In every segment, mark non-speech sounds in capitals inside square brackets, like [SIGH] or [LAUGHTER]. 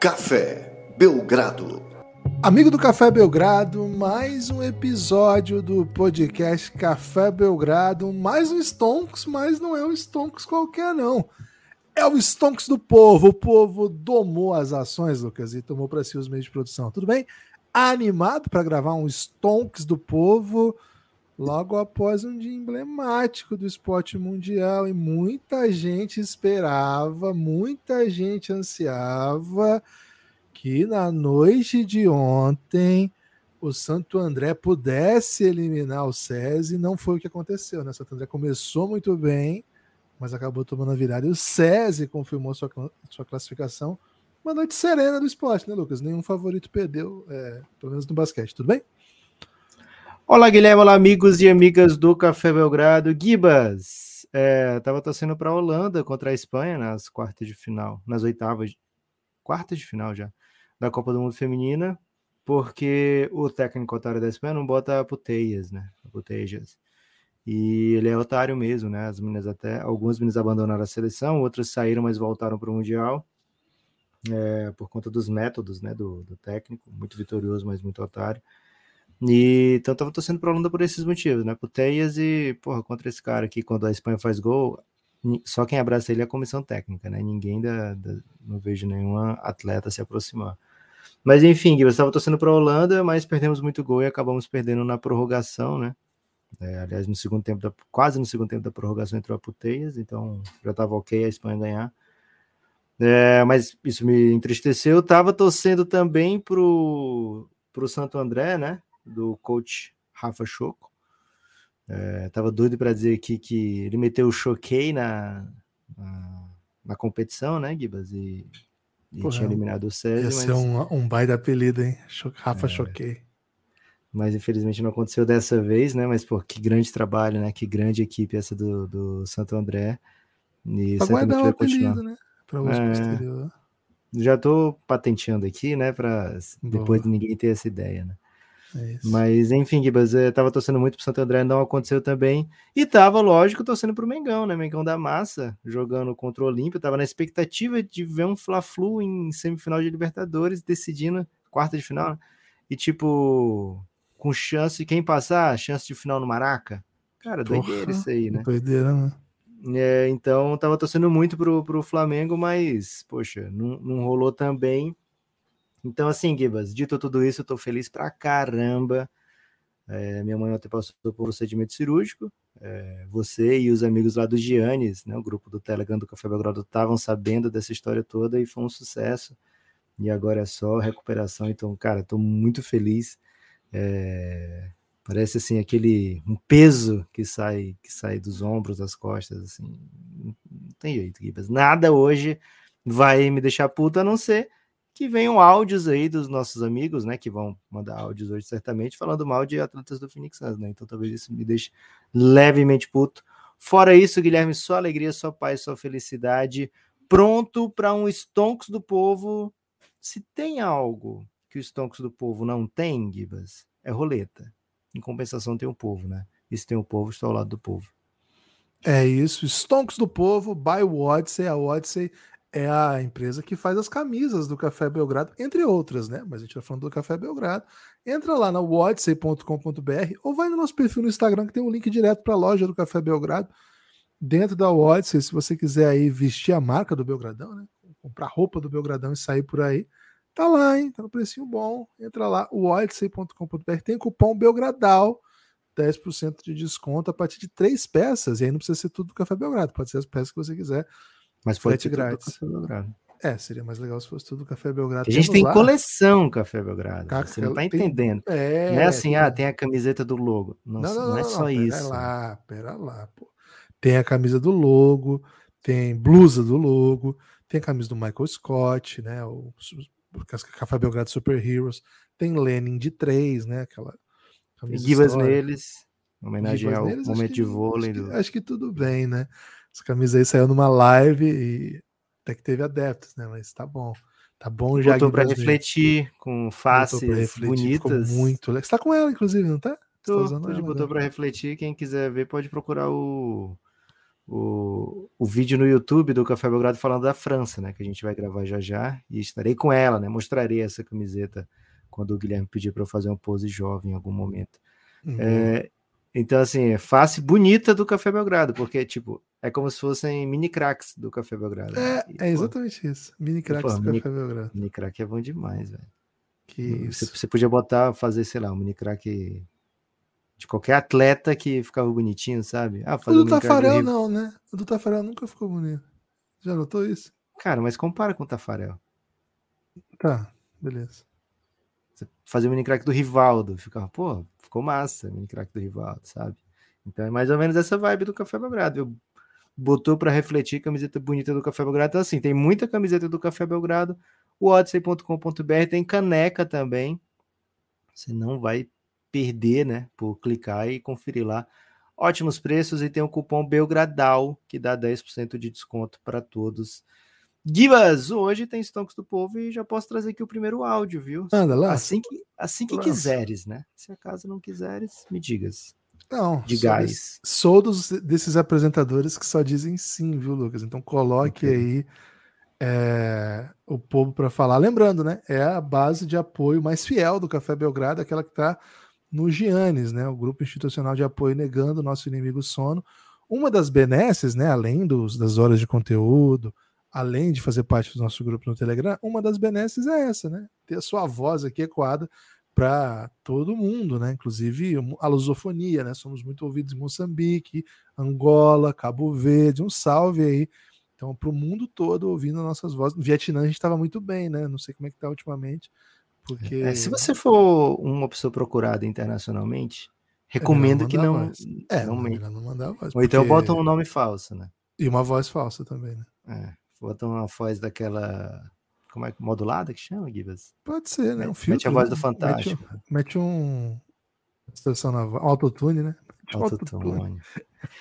Café Belgrado. Amigo do Café Belgrado, mais um episódio do podcast Café Belgrado, mais um Stonks, mas não é um Stonks qualquer não. É o Stonks do povo. O povo domou as ações, Lucas, e tomou para si os meios de produção. Tudo bem? Animado para gravar um Stonks do povo logo após um dia emblemático do esporte mundial e muita gente esperava, muita gente ansiava que na noite de ontem o Santo André pudesse eliminar o SESI, não foi o que aconteceu, né? O Santo André começou muito bem, mas acabou tomando a virada e o SESI confirmou sua, sua classificação. Uma noite serena do esporte, né, Lucas? Nenhum favorito perdeu, é, pelo menos no basquete, tudo bem? Olá, Guilherme, olá, amigos e amigas do Café Belgrado. Gibas, é, torcendo para a Holanda contra a Espanha nas quartas de final, nas oitavas, quartas de final já, da Copa do Mundo Feminina, porque o técnico otário da Espanha não bota puteias, né? Putejas. E ele é otário mesmo, né? As meninas até, algumas meninas abandonaram a seleção, outras saíram, mas voltaram para o Mundial. É, por conta dos métodos né, do, do técnico, muito vitorioso, mas muito otário. E, então eu tava torcendo pra Holanda por esses motivos, né? Puteias e, porra, contra esse cara aqui, quando a Espanha faz gol, só quem abraça ele é a comissão técnica, né? Ninguém da, da não vejo nenhuma atleta se aproximar. Mas enfim, eu estava torcendo para a Holanda, mas perdemos muito gol e acabamos perdendo na prorrogação, né? É, aliás, no segundo tempo, da, quase no segundo tempo da prorrogação entrou a Puteias, então já estava ok a Espanha ganhar. É, mas isso me entristeceu. Eu tava torcendo também pro, pro Santo André, né? Do coach Rafa Choco. É, tava doido para dizer aqui que ele meteu o choquei na, na, na, competição, né, Gibas? E, e tinha eliminado o César. Ia mas... ser um, um baita apelido, hein? Rafa é, Choquei. Mas infelizmente não aconteceu dessa vez, né? Mas, pô, que grande trabalho, né? Que grande equipe essa do, do Santo André. E pra guardar o apelido, né? Para uso é... posterior. Já tô patenteando aqui, né? Para depois de ninguém ter essa ideia, né? É Mas, enfim, Gibas, eu tava torcendo muito pro Santo André, não aconteceu também. E tava, lógico, torcendo pro Mengão, né? Mengão da Massa, jogando contra o Olímpio. Tava na expectativa de ver um Fla-Flu em semifinal de Libertadores, decidindo quarta de final, né? E, tipo, com chance, quem passar, chance de final no Maraca. Cara, Porra, doideira isso aí, né? Doideira, né? É, então, tava torcendo muito pro, pro Flamengo, mas, poxa, não, não rolou também. Então, assim, Gibas, dito tudo isso, eu tô feliz pra caramba. É, minha mãe ontem passou por um procedimento cirúrgico. É, você e os amigos lá do Giannis, né, o grupo do Telegram do Café Belgrado, estavam sabendo dessa história toda e foi um sucesso. E agora é só recuperação. Então, cara, tô muito feliz. É, parece assim aquele um peso que sai que sai dos ombros, das costas, assim. Não tem jeito, Gibas. Nada hoje vai me deixar puta a não ser que venham áudios aí dos nossos amigos, né, que vão mandar áudios hoje certamente, falando mal de atletas do Phoenix Suns, né, então talvez isso me deixe levemente puto. Fora isso, Guilherme, só alegria, só paz, só felicidade, pronto para um Stonks do povo. Se tem algo que o Stonks do povo não tem, Gibas, é roleta. Em compensação tem o povo, né? E se tem o povo, estou ao lado do povo. É isso, Stonks do Povo, by Odyssey. A Odyssey é a empresa que faz as camisas do Café Belgrado, entre outras, né? Mas a gente tá falando do Café Belgrado. Entra lá na odyssey.com.br ou vai no nosso perfil no Instagram que tem um link direto para a loja do Café Belgrado. Dentro da Odyssey, se você quiser aí vestir a marca do Belgradão, né? Comprar roupa do Belgradão e sair por aí, tá lá, hein? Tá no precinho bom. Entra lá, odyssey.com.br, tem cupom Belgradal, 10% de desconto a partir de três peças. E aí não precisa ser tudo do Café Belgrado, pode ser as peças que você quiser. Mas foi grátis. É, seria mais legal se fosse tudo Café Belgrado. A gente tem lá. coleção Café Belgrado. você não tá entendendo. É, não é assim, ah, tem a camiseta do logo. Não, não, não, não é só pera isso. Pera lá, pera lá, pô. Tem a camisa do logo, tem blusa do logo, tem a camisa do Michael Scott, né? O, o Café Belgrado Super Heroes, tem Lenin de três, né? Aquela camisa. Givas neles, homenagem ao neles, momento de vôlei. Acho que, do... acho que tudo bem, né? Essa camisa aí saiu numa live e até que teve adeptos, né? Mas tá bom. Tá bom já. Botou pra refletir com faces refletir, bonitas. Muito legal. Você tá com ela, inclusive, não tá? Tô, tá botou para refletir. Quem quiser ver pode procurar o, o, o vídeo no YouTube do Café Belgrado falando da França, né? Que a gente vai gravar já já e estarei com ela, né? Mostrarei essa camiseta quando o Guilherme pedir para eu fazer um pose jovem em algum momento. Uhum. É, então, assim, é face bonita do Café Belgrado, porque, tipo, é como se fossem mini cracks do Café Belgrado. É, e, é exatamente isso. Mini cracks do mini, Café Belgrado. Mini crack é bom demais, velho. Que você, você, podia botar, fazer, sei lá, um mini crack de qualquer atleta que ficava bonitinho, sabe? Ah, fazer o do Tafarel não, né? O do Tafarel nunca ficou bonito. Já notou isso? Cara, mas compara com o Tafarel. Tá, beleza. Fazer o mini crack do Rivaldo, ficava, pô, ficou massa o mini crack do Rivaldo, sabe? Então é mais ou menos essa vibe do Café Belgrado. Eu botou para refletir camiseta bonita do Café Belgrado. Então, assim, tem muita camiseta do Café Belgrado. O odyssey.com.br tem caneca também. Você não vai perder, né? Por clicar e conferir lá. Ótimos preços e tem o cupom Belgradal, que dá 10% de desconto para todos. Gibas, hoje tem Stonks do Povo e já posso trazer aqui o primeiro áudio, viu? Anda lá. Assim que, assim que quiseres, né? Se acaso não quiseres, me digas. Não, de gás. Sou dos, desses apresentadores que só dizem sim, viu, Lucas? Então coloque okay. aí é, o povo para falar. Lembrando, né? É a base de apoio mais fiel do Café Belgrado, aquela que está no Giannis, né, o grupo institucional de apoio negando o nosso inimigo sono. Uma das benesses, né, além dos, das horas de conteúdo, além de fazer parte do nosso grupo no Telegram, uma das benesses é essa, né? Ter a sua voz aqui ecoada para todo mundo, né? Inclusive a lusofonia, né? Somos muito ouvidos em Moçambique, Angola, Cabo Verde, um salve aí. Então, para o mundo todo ouvindo nossas vozes. No Vietnã a gente estava muito bem, né? Não sei como é que está ultimamente, porque... É, se você for uma pessoa procurada internacionalmente, recomendo que não. Voz. É, não, não mandar voz. Ou então bota um nome falso, né? E uma voz falsa também, né? É, bota uma voz daquela. Como é que modulada que chama, Gibas? Pode ser, né? Um filtro, mete a voz né? do Fantástico. Mete, mete um. Estação na autotune, né? Autotune.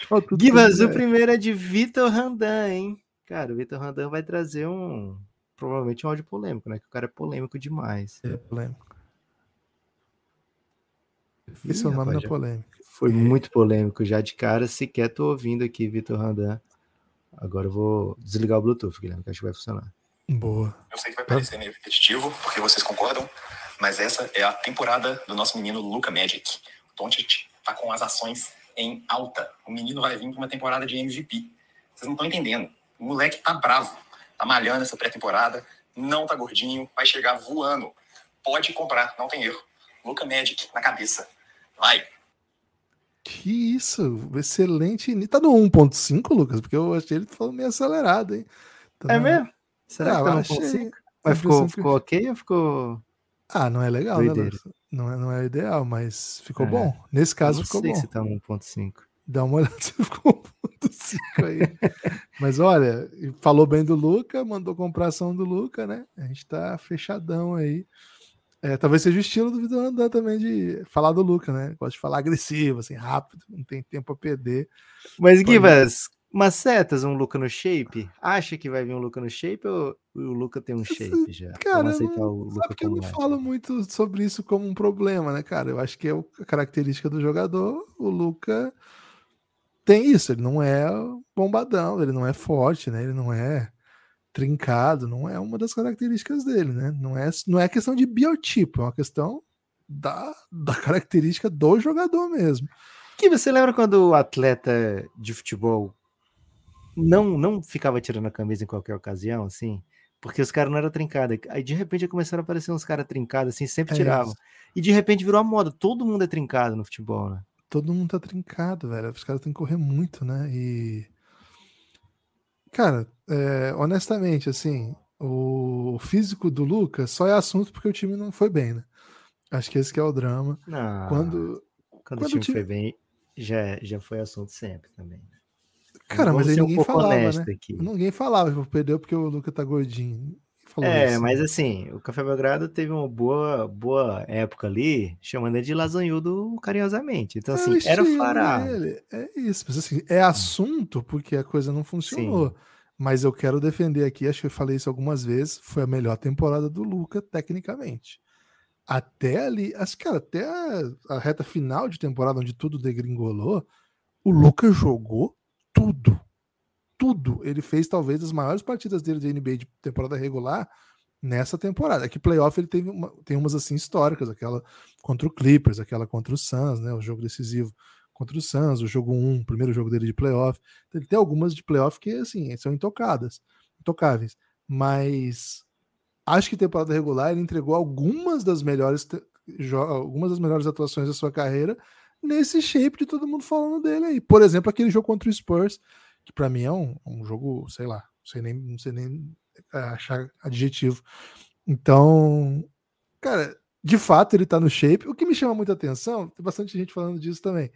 Auto Gibas, o é. primeiro é de Vitor Randan, hein? Cara, o Vitor Randan vai trazer um provavelmente um áudio polêmico, né? Que o cara é polêmico demais. É polêmico. Esse é o nome da polêmica. Foi muito polêmico já de cara. Sequer tô ouvindo aqui, Vitor Randan. Agora eu vou desligar o Bluetooth, Guilherme, que acho que vai funcionar. Boa. Eu sei que vai parecer meio repetitivo, porque vocês concordam, mas essa é a temporada do nosso menino Luca Magic. O Doncic tá com as ações em alta. O menino vai vir para uma temporada de MVP. Vocês não estão entendendo. O moleque tá bravo tá malhando essa pré-temporada, não tá gordinho, vai chegar voando. Pode comprar, não tem erro. Luca Magic na cabeça. Vai. Que isso, excelente. Tá no 1.5, Lucas? Porque eu achei ele falando meio acelerado, hein? Tá é mesmo? Será ah, que tá no 1.5? Mas ficou, ficou ok ou ficou. Ah, não é legal, né? Não é, não é ideal, mas ficou é. bom. Nesse caso, ficou bom. se tá 1.5. Dá uma olhada [LAUGHS] se ficou 1.5 aí. Mas olha, falou bem do Luca, mandou compração do Luca, né? A gente tá fechadão aí. É, talvez seja o estilo do Vitor Andan também de falar do Luca, né? Gosta de falar agressivo, assim, rápido, não tem tempo a perder. Mas, Givas, macetas um Luca no shape? Acha que vai vir um Luca no shape ou o Luca tem um shape já? Cara, Vamos aceitar não, o Luca sabe que eu não é. falo muito sobre isso como um problema, né, cara? Eu acho que é a característica do jogador. O Luca tem isso, ele não é bombadão, ele não é forte, né? Ele não é trincado, não é uma das características dele, né? Não é, não é questão de biotipo, é uma questão da, da característica do jogador mesmo. Que você lembra quando o atleta de futebol não não ficava tirando a camisa em qualquer ocasião, assim? Porque os caras não eram trincados. Aí de repente começaram a aparecer uns caras trincados, assim, sempre é tiravam. e de repente virou a moda. Todo mundo é trincado no futebol, né? todo mundo tá trincado, velho. Os caras têm que correr muito, né? E. Cara, é, honestamente, assim, o físico do Lucas só é assunto porque o time não foi bem, né? Acho que esse que é o drama. Não, quando, quando, quando o time, time, foi bem, já, já foi assunto sempre também. Né? Cara, mas aí ninguém um falava, né? Aqui. Ninguém falava, perdeu porque o Lucas tá gordinho falou é, isso. mas assim, o Café Belgrado teve uma boa, boa época ali, chamando ele de lasanhudo carinhosamente. Então, é assim, era fará. É isso, mas assim, é assunto porque a coisa não funcionou. Sim. Mas eu quero defender aqui, acho que eu falei isso algumas vezes, foi a melhor temporada do Luca, tecnicamente. Até ali, acho que, cara, até a, a reta final de temporada, onde tudo degringolou, o Luca jogou tudo. Tudo. Ele fez talvez as maiores partidas dele de NBA de temporada regular nessa temporada. Aqui playoff ele teve uma, tem umas assim históricas, aquela contra o Clippers, aquela contra o Suns, né, o jogo decisivo contra o Suns, o jogo 1, o primeiro jogo dele de playoff. Ele tem algumas de playoff que assim, são intocadas, intocáveis, mas acho que temporada regular ele entregou algumas das melhores algumas das melhores atuações da sua carreira nesse shape de todo mundo falando dele aí. Por exemplo, aquele jogo contra o Spurs, que para mim é um, um, jogo, sei lá, não sei nem, não sei nem é, achar adjetivo. Então, cara, de fato ele tá no shape. O que me chama muita atenção, tem bastante gente falando disso também,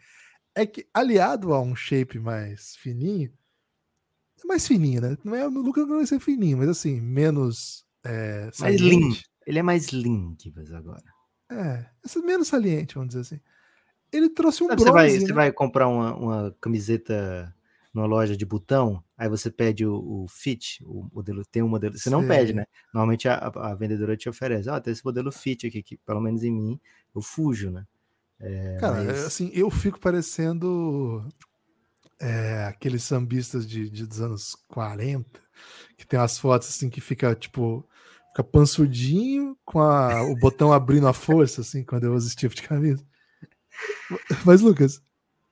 é que aliado a um shape mais fininho, é mais fininho, né? Não é, o Lucas não vai ser fininho, mas assim, menos. É, mais lean. Ele é mais lean, agora. É, menos saliente, vamos dizer assim. Ele trouxe um Sabe, bronze. Você vai, né? você vai comprar uma, uma camiseta numa loja de botão, aí você pede o, o fit, o modelo, tem um modelo, você não pede, né? Normalmente a, a vendedora te oferece, ó, oh, tem esse modelo fit aqui, que pelo menos em mim, eu fujo, né? É, Cara, mas... assim, eu fico parecendo é, aqueles sambistas de, de, dos anos 40, que tem as fotos assim que fica, tipo, fica pansudinho, com a, o botão abrindo a força, assim, quando eu uso esse tipo de camisa. Mas, Lucas,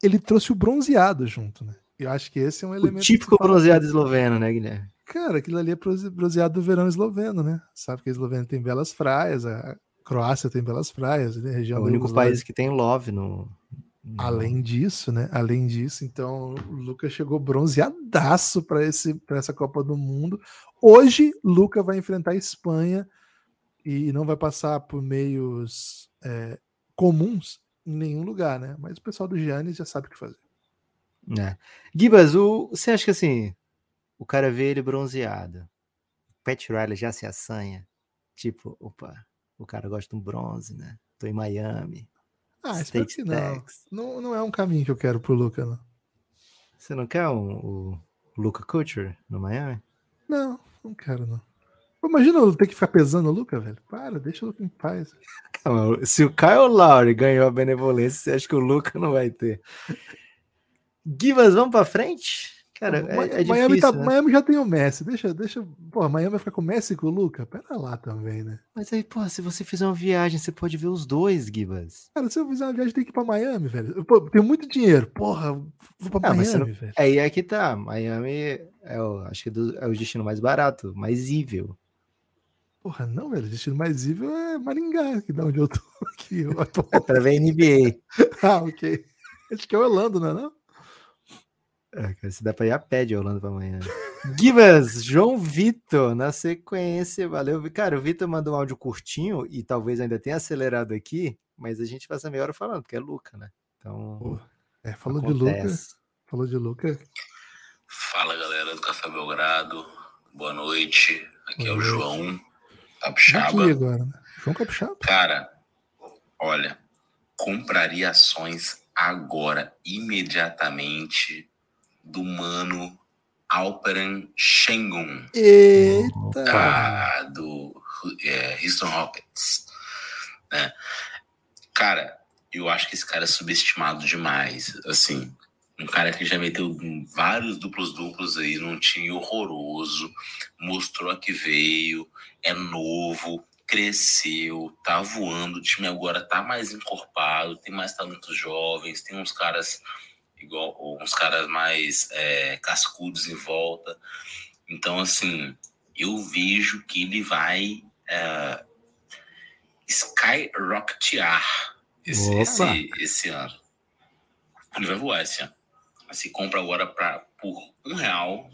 ele trouxe o bronzeado junto, né? Eu acho que esse é um elemento. O típico bronzeado esloveno, né, Guilherme? Cara, aquilo ali é bronzeado do verão esloveno, né? Sabe que a Eslovênia tem belas praias, a Croácia tem belas praias, né? Região é o único país que tem love no, Além disso, né? Além disso, então o Lucas chegou bronzeadaço para essa Copa do Mundo. Hoje, Lucas vai enfrentar a Espanha e não vai passar por meios é, comuns em nenhum lugar, né? Mas o pessoal do Giannis já sabe o que fazer. É. Gibas, o, você acha que assim, o cara vê ele bronzeado, Pat Riley já se assanha, tipo, opa, o cara gosta de um bronze, né? Tô em Miami. Ah, espero que não. não. Não é um caminho que eu quero pro Luca, não. Você não quer um, o Luca Culture no Miami? Não, não quero, não. Imagina eu ter que ficar pesando o Luca, velho. Para, deixa o Luca em paz. Calma, se o Kyle Lowry ganhou a benevolência, você acha que o Luca não vai ter? Givas, vamos para frente? Cara, é, é Miami, difícil, tá, né? Miami já tem o Messi. Deixa, deixa. Pô, Miami vai ficar com o Messi e com o Luca? Pera lá também, né? Mas aí, pô, se você fizer uma viagem, você pode ver os dois, Gibas. Cara, se eu fizer uma viagem, tem que ir pra Miami, velho. Pô, tenho muito dinheiro. Porra, vou pra ah, Miami, não... velho. Aí é que tá. Miami é o, acho que é, é o destino mais barato, mais ível. Porra, não, velho. O destino mais ível é Maringá, que dá onde eu tô [LAUGHS] aqui. Eu é pra ver NBA. [LAUGHS] ah, ok. Acho que é Orlando, não é não? É, se dá pra ir a pé de Orlando pra amanhã. Givas, João Vitor, na sequência, valeu. Cara, o Vitor mandou um áudio curtinho e talvez ainda tenha acelerado aqui, mas a gente passa meia hora falando, porque é Luca, né? Então. É, falou acontece. de Luca. Falou de Luca. Fala galera do Café Belgrado, boa noite. Aqui boa é o João Capixaba. Agora, né? João Capixaba. Cara, olha, compraria ações agora, imediatamente do mano Alperen Schengen. Eita! Da, do é, Houston Rockets. Né? Cara, eu acho que esse cara é subestimado demais. Assim, um cara que já meteu vários duplos-duplos aí num time horroroso, mostrou a que veio, é novo, cresceu, tá voando, o time agora tá mais encorpado, tem mais talentos jovens, tem uns caras igual uns caras mais é, cascudos em volta. Então, assim, eu vejo que ele vai é, skyrocketear esse, esse, esse, ano. Ele vai voar esse ano. Se compra agora pra, por um real,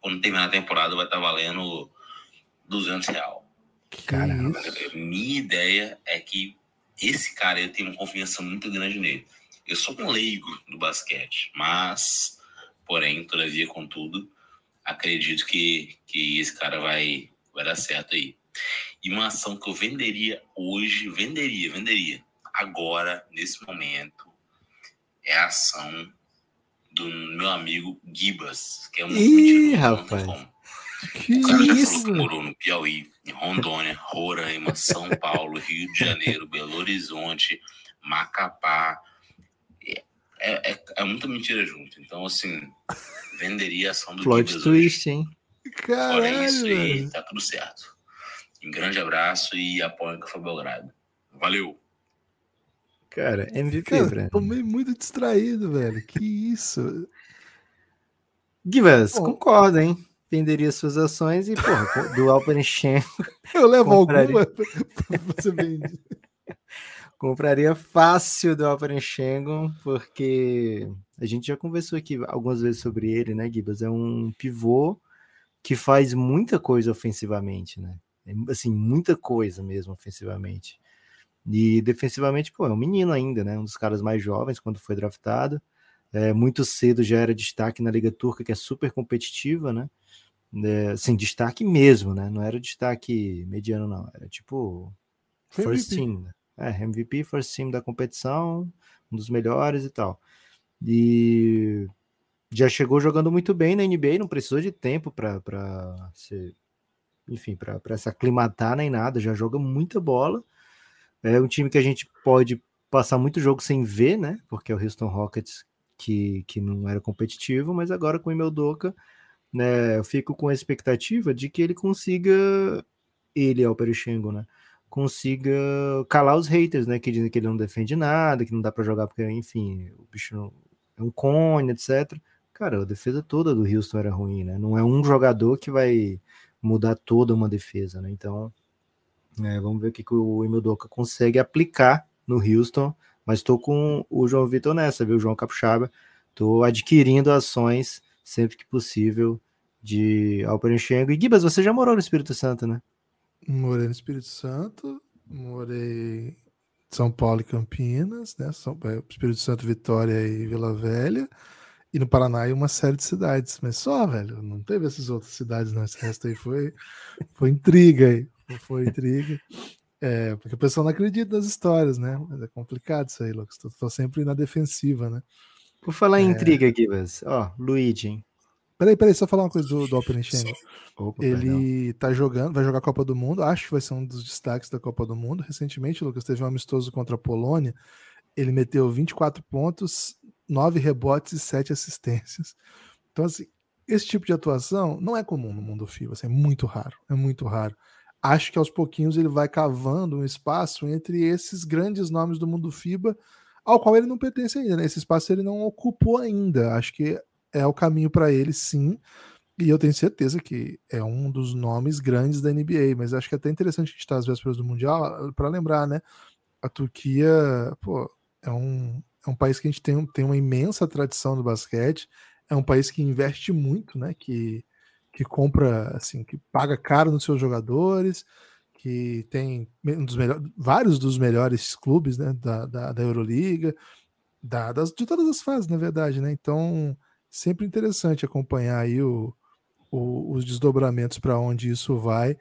quando terminar a temporada vai estar tá valendo 200 real. Caramba. Minha ideia é que esse cara eu tenho uma confiança muito grande nele. Eu sou um leigo do basquete, mas, porém, todavia, contudo, acredito que, que esse cara vai, vai dar certo aí. E uma ação que eu venderia hoje, venderia, venderia, agora, nesse momento, é a ação do meu amigo Gibas, que é um Ih, rapaz. Que o cara isso? falou que morou no Piauí, em Rondônia, Roraima, São Paulo, Rio de Janeiro, Belo Horizonte, Macapá, é, é, é muita mentira junto. Então, assim, venderia a ação do Plot twist, hein? hoje. Fora Caralho, isso aí, tá tudo certo. Um grande abraço e apoio Café Belgrado. Valeu! Cara, MVP, Cara, Breno. tomei muito distraído, velho. Que isso? Givas, concordo, hein? Venderia suas ações e, porra, do Alperenchenko Eu levo Compraria. alguma pra você vender. [LAUGHS] compraria fácil do Alperenchenko, porque a gente já conversou aqui algumas vezes sobre ele, né, Gibas? É um pivô que faz muita coisa ofensivamente, né? É, Assim, muita coisa mesmo ofensivamente. E defensivamente, pô, é um menino ainda, né? Um dos caras mais jovens quando foi draftado. É, muito cedo já era destaque na Liga Turca, que é super competitiva, né? É, assim, destaque mesmo, né? Não era destaque mediano, não. Era tipo first MVP. team. né? É, MVP, first team da competição, um dos melhores e tal. E já chegou jogando muito bem na NBA, não precisou de tempo para ser, enfim, para se aclimatar nem nada, já joga muita bola. É um time que a gente pode passar muito jogo sem ver, né? Porque é o Houston Rockets que, que não era competitivo, mas agora com o Emil Doca, né, eu fico com a expectativa de que ele consiga, ele é o Perichengo, né? Consiga calar os haters, né? Que dizem que ele não defende nada, que não dá para jogar porque, enfim, o bicho é um cone, etc. Cara, a defesa toda do Houston era ruim, né? Não é um jogador que vai mudar toda uma defesa, né? Então, é, vamos ver o que, que o Emil Doca consegue aplicar no Houston. Mas estou com o João Vitor nessa, viu? João Capixaba. Estou adquirindo ações sempre que possível de Alperenchengo. E Gibas, você já morou no Espírito Santo, né? Morei no Espírito Santo, morei em São Paulo e Campinas, né? São, é, Espírito Santo, Vitória e Vila Velha. E no Paraná e uma série de cidades. Mas só, velho, não teve essas outras cidades, não. Esse resto aí foi, foi intriga aí. Foi intriga. É, porque o pessoal não acredita nas histórias, né? Mas é complicado isso aí, Lucas. Tô, tô sempre na defensiva, né? Por falar em É. intriga, Gibas. Ó, Luigi, hein? Peraí, peraí, só falar uma coisa do, do Alper Opa, perdão. Ele tá jogando, vai jogar a Copa do Mundo, acho que vai ser um dos destaques da Copa do Mundo. Recentemente, o Lucas teve um amistoso contra a Polônia. Ele meteu 24 pontos, 9 rebotes e 7 assistências. Então, assim, esse tipo de atuação não é comum no mundo FIBA, assim, é muito raro, é muito raro. Acho que aos pouquinhos ele vai cavando um espaço entre esses grandes nomes do mundo FIBA, ao qual ele não pertence ainda, né? Esse espaço ele não ocupou ainda. Acho que é o caminho para ele, sim. E eu tenho certeza que é um dos nomes grandes da NBA, mas acho que é até interessante a gente estar às vésperas do Mundial para lembrar, né? A Turquia, pô, é um, é um país que a gente tem, tem uma imensa tradição no basquete, é um país que investe muito, né? Que, que compra, assim, que paga caro nos seus jogadores, que tem um dos melhores, vários dos melhores clubes né, da, da, da Euroliga, da, das, de todas as fases, na verdade, né? Então, sempre interessante acompanhar aí o, o- os desdobramentos para onde isso vai.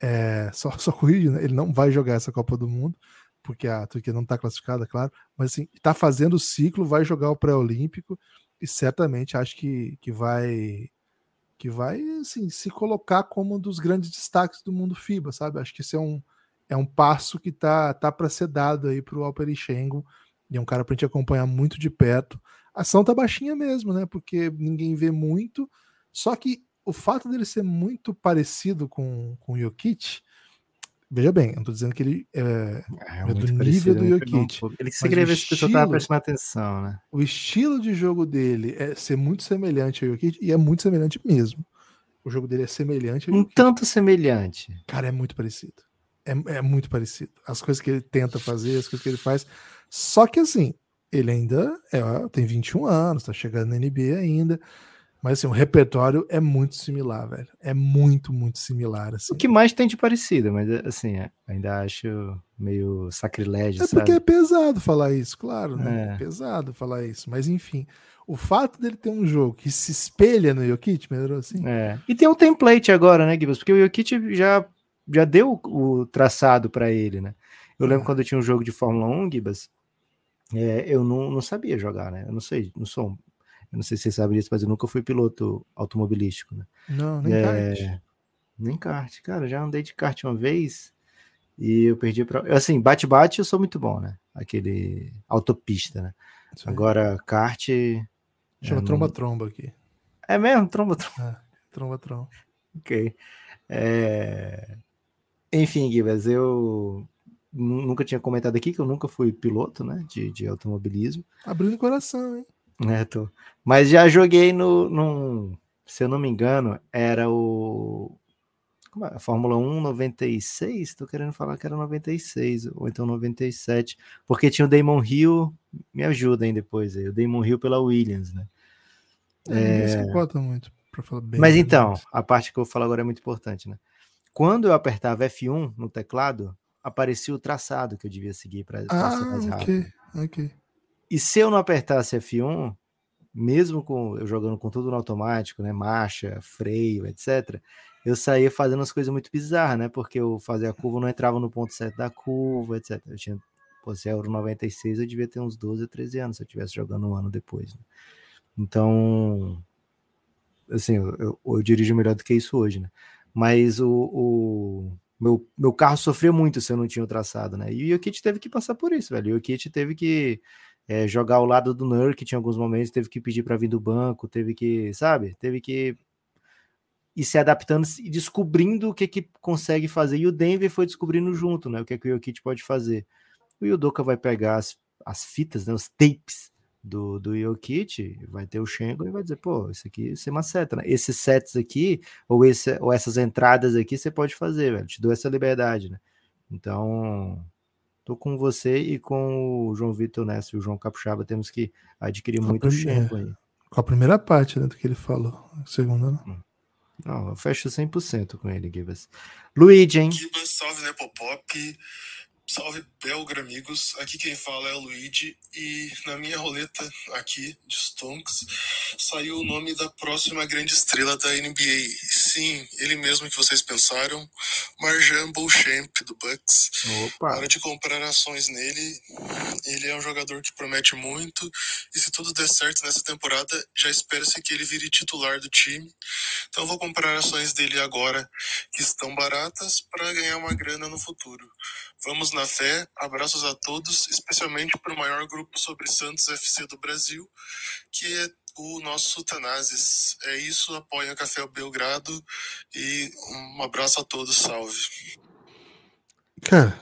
É, [LAUGHS] só, só corrige, né? Ele não vai jogar essa Copa do Mundo, porque a Turquia não está classificada, claro, mas assim, está fazendo o ciclo, vai jogar o pré-olímpico e certamente acho que, que vai que vai assim, se colocar como um dos grandes destaques do mundo FIBA, sabe? Acho que esse é um, é um passo que tá, tá para ser dado aí para o Alperechengo e é um cara para a gente acompanhar muito de perto. A ação tá baixinha mesmo, né? Porque ninguém vê muito. Só que o fato dele ser muito parecido com, com o Jokic, veja bem, eu não tô dizendo que ele é, É do muito nível do né? Jokic. Ele se o pessoal tava prestando atenção, né? o estilo de jogo dele é ser muito semelhante ao Jokic e é muito semelhante mesmo. O jogo dele é semelhante Um tanto semelhante. Cara, é muito parecido. É, é muito parecido. As coisas que ele tenta fazer, as coisas que ele faz. Só que assim, ele ainda é, tem 21 anos, tá chegando na NBA ainda. Mas assim, o repertório é muito similar, velho. É muito, muito similar. Assim. O que mais tem de parecido, mas assim, é, ainda acho meio sacrilégio, É porque é sabe? pesado falar isso, claro, né? É. É pesado falar isso. Mas enfim, o fato dele ter um jogo que se espelha no Jokic, melhorou assim. É. E tem um template agora, né, Gibbs? Porque o Jokic já, já deu o, o traçado para ele, né? Eu lembro É. quando eu tinha um jogo de Fórmula 1, Gibas, é, eu não, não sabia jogar, né? Eu não sei, não sou. Eu não sei se você sabe disso, mas eu nunca fui piloto automobilístico, né? Não, nem É, kart. Nem kart, cara, já andei de kart uma vez e eu perdi para assim, bate-bate eu sou muito bom, né? Aquele autopista, né? Aí. Agora kart Chama eu não- tromba-tromba aqui. É mesmo? Tromba, tromba. É, tromba, tromba. [LAUGHS] Ok. É... Enfim, Gibas, eu nunca tinha comentado aqui que eu nunca fui piloto, né, de, de automobilismo. Abrindo o coração, hein? É, tô. Mas já joguei no, num, se eu não me engano, era o como é? Fórmula 1 96, tô querendo falar que era 96 ou então 97, porque tinha o Damon Hill, me ajudem depois aí, o Damon Hill pela Williams, né? É, Não se importa muito, para falar bem. Mas então, a parte que eu vou falar agora é muito importante, né? Quando eu apertava F1 no teclado, aparecia o traçado que eu devia seguir para ah, ser mais rápido. Ok, ok. E se eu não apertasse F1, mesmo com eu jogando com tudo no automático, né, marcha, freio, etc, eu saía fazendo as coisas muito bizarras, né? Porque eu fazia a curva, não entrava no ponto certo da curva, etc. Eu tinha, pô, se Euro 96, eu devia ter uns 12 ou 13 anos se eu estivesse jogando um ano depois. Né? Então, assim, eu, eu, eu, dirijo melhor do que isso hoje, né? Mas o, o meu, meu carro sofreu muito se eu não tinha o traçado, né? E o Yokit teve que passar por isso, velho. O Yokit teve que é, jogar ao lado do Nurk em alguns momentos, teve que pedir para vir do banco, teve que, sabe? Teve que ir se adaptando e descobrindo o que que consegue fazer. E o Denver foi descobrindo junto, né? O que, é que o Yokit pode fazer. O Yudoka vai pegar as, as fitas, né, os tapes do, do Jokic, vai ter o Schengen e vai dizer, pô, isso aqui você maceta, né? Esses sets aqui, ou, esse, ou essas entradas aqui, você pode fazer, velho. Te dou essa liberdade, né? Então, tô com você e com o João Vitor Nessa e o João Capuchaba, temos que adquirir com muito Schengen aí. Com a primeira parte, né, do que ele falou. A segunda, não. Hum. Não, eu fecho 100% com ele, Gibas. Luigi, hein? Gibas, salve Nepopop. Salve Belgra, amigos. Aqui quem fala é o Luigi e na minha roleta aqui de Stonks saiu o nome da próxima grande estrela da NBA. Sim, ele mesmo que vocês pensaram, Marjan Beauchamp do Bucks. Opa. Hora de comprar ações nele. Ele é um jogador que promete muito e se tudo der certo nessa temporada, já espera-se que ele vire titular do time. Então vou comprar ações dele agora que estão baratas para ganhar uma grana no futuro. Vamos na fé, abraços a todos, especialmente para o maior grupo sobre Santos FC do Brasil, que é o nosso Tanazes. É isso, apoia Café Belgrado e um abraço a todos, salve. Cara,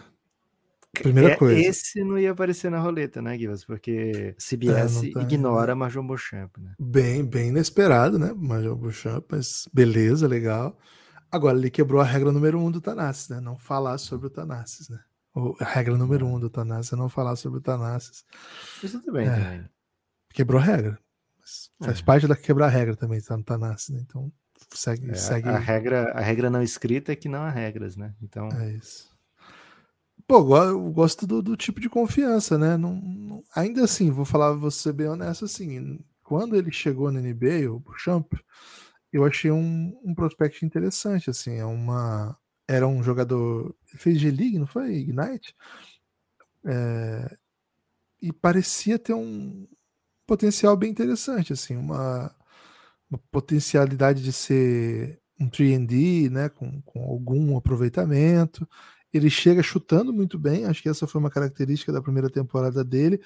primeira é, coisa. Esse não ia aparecer na roleta, né, Guilherme? Porque CBS é, tá, ignora? Marjon Beauchamp, né? Bem, bem inesperado, né? Marjon Beauchamp, mas beleza, legal. Agora, ele quebrou a regra número um do Tanassis, né? Não falar sobre o Tanassis, né? A regra número um do Tanassis é não falar sobre o Tanassis. Isso tudo bem, é, também. Quebrou a regra. Faz é. parte da quebrar a regra também, tá no Tanassis, né? Então, segue, é, segue. A regra, a regra não escrita é que não há regras, né? Então. É isso. Pô, eu gosto do, do tipo de confiança, né? Não, não, ainda assim, vou falar, vou ser bem honesto assim. Quando ele chegou no NBA, o Champ, eu achei um, um prospect interessante, assim, é uma era um jogador, ele fez G-League, não foi? Ignite? É, e parecia ter um potencial bem interessante, assim, uma, uma potencialidade de ser um 3D, né, com, com algum aproveitamento. Ele chega chutando muito bem, acho que essa foi uma característica da primeira temporada dele.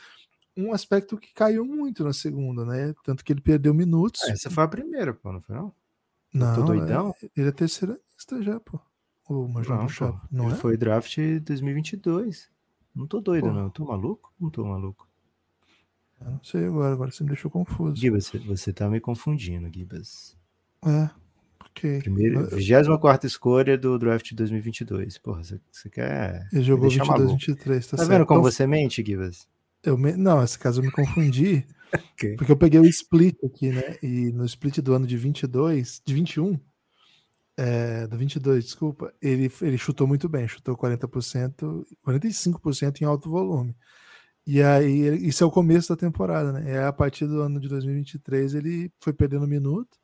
Um aspecto que caiu muito na segunda, né? Tanto que ele perdeu minutos. Ah, essa foi a primeira, pô, no final? Não, tô doidão? É, ele é terceirista já, pô. O Major não, Pô, não ele é? foi draft 2022. Não tô doido, pô. não. Tô maluco? Não tô maluco. Eu não sei agora, agora você me deixou confuso. Gibas, você, tá me confundindo, Gibas. É, ok. Primeiro, 24 escolha do draft 2022. Porra, você, você quer. Ele jogou 22, 23, tá, tá vendo como então, você mente, Gibas? Eu me... Não, nesse caso eu me confundi. [LAUGHS] okay. Porque eu peguei o split aqui, né? E no split do ano de 22, de 21, é, do 22, desculpa, ele, ele chutou muito bem, chutou 40%, 45% em alto volume. E aí, isso é o começo da temporada, né? É a partir do ano de 2023 ele foi perdendo minuto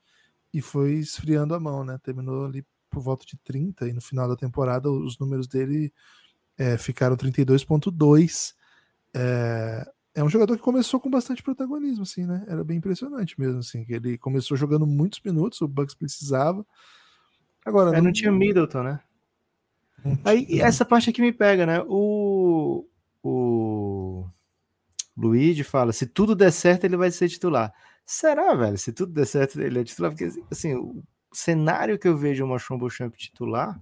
e foi esfriando a mão, né? Terminou ali por volta de 30 e no final da temporada os números dele é, ficaram 32.2. É, é um jogador que começou com bastante protagonismo, assim, né? Era bem impressionante mesmo, assim, que ele começou jogando muitos minutos, o Bucks precisava. Agora é, não... não tinha Middleton, né? Aí essa parte aqui me pega, né? O o Luigi fala: se tudo der certo, ele vai ser titular. Será, velho? Se tudo der certo, ele é titular? Porque, assim, o cenário que eu vejo uma Champ titular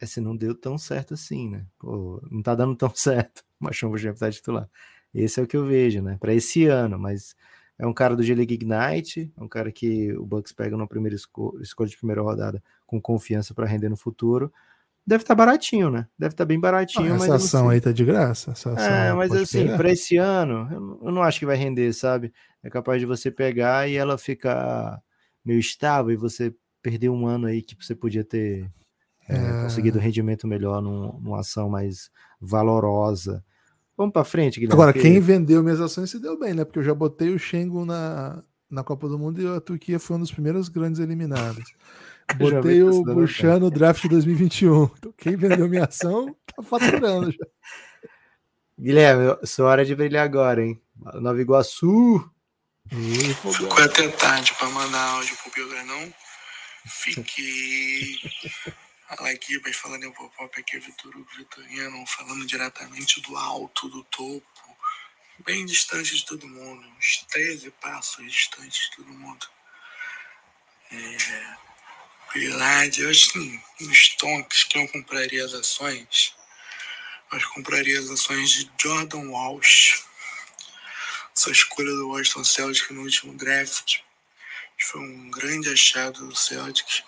é se não deu tão certo assim, né? Pô, não tá dando tão [LAUGHS] certo uma Champ tá titular. Esse é o que eu vejo, né? Para esse ano, mas é um cara do G-League Ignite, é um cara que o Bucks pega na primeira esco escolha de primeira rodada com confiança para render no futuro. Deve estar tá baratinho, né? Deve estar tá bem baratinho. Ah, essa ação aí tá de graça. é, mas assim, para esse ano, eu não acho que vai render, sabe? É capaz de você pegar e ela ficar meio estável e você perder um ano aí que você podia ter é, é... conseguido rendimento melhor num, numa ação mais valorosa. Vamos para frente, Guilherme. Agora, quem vendeu minhas ações se deu bem, né? Porque eu já botei o Schengen na, na Copa do Mundo e a Turquia foi uma das primeiras grandes eliminadas. Botei o Burchan no draft de 2021. Então, quem vendeu minha ação tá faturando já. [LAUGHS] Guilherme, sua hora de brilhar agora, hein? Nova Iguaçu. Ficou até tarde para mandar áudio pro Belgranão. Fiquei. aqui, vai falando em pop aqui, Vitor Vitoriano, falando diretamente do alto, do topo, bem distante de todo mundo, uns 13 passos distante de todo mundo. É, acho que nos tonks que eu compraria as ações, eu compraria as ações de Jordan Walsh, essa escolha do Washington Celtics no último draft. Foi um grande achado do Celtics.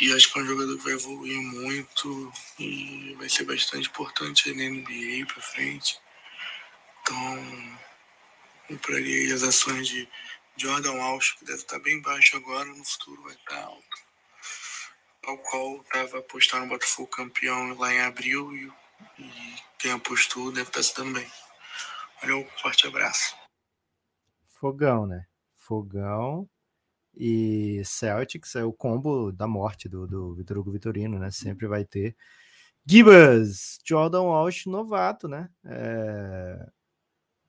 E acho que é um jogador que vai evoluir muito e vai ser bastante importante na NBA para frente. Então, compraria as ações de Jordan Walsh, que deve estar bem baixo agora, no futuro vai estar alto ao qual estava apostando no Botafogo campeão lá em abril e, e quem apostou deve estar se bem. Valeu, forte abraço. Fogão, né? Fogão e Celtics é o combo da morte do, do Vitor Hugo Vitorino, né? Sempre vai ter. Gibas, Jordan Walsh, novato, né? É...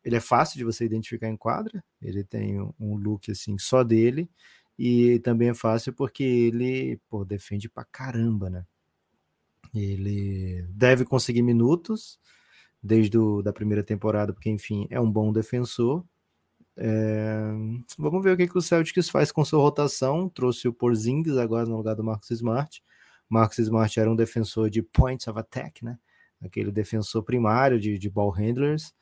Ele é fácil de você identificar em quadra, ele tem um look assim só dele. E também é fácil porque ele pô, defende pra caramba, né? Ele deve conseguir minutos desde a da primeira temporada, porque, enfim, é um bom defensor. É... Vamos ver o que, que o Celtics faz com sua rotação. Trouxe o Porzingis agora no lugar do Marcos Smart. Marcos Smart era um defensor de points of attack, né? Aquele defensor primário de, de ball handlers.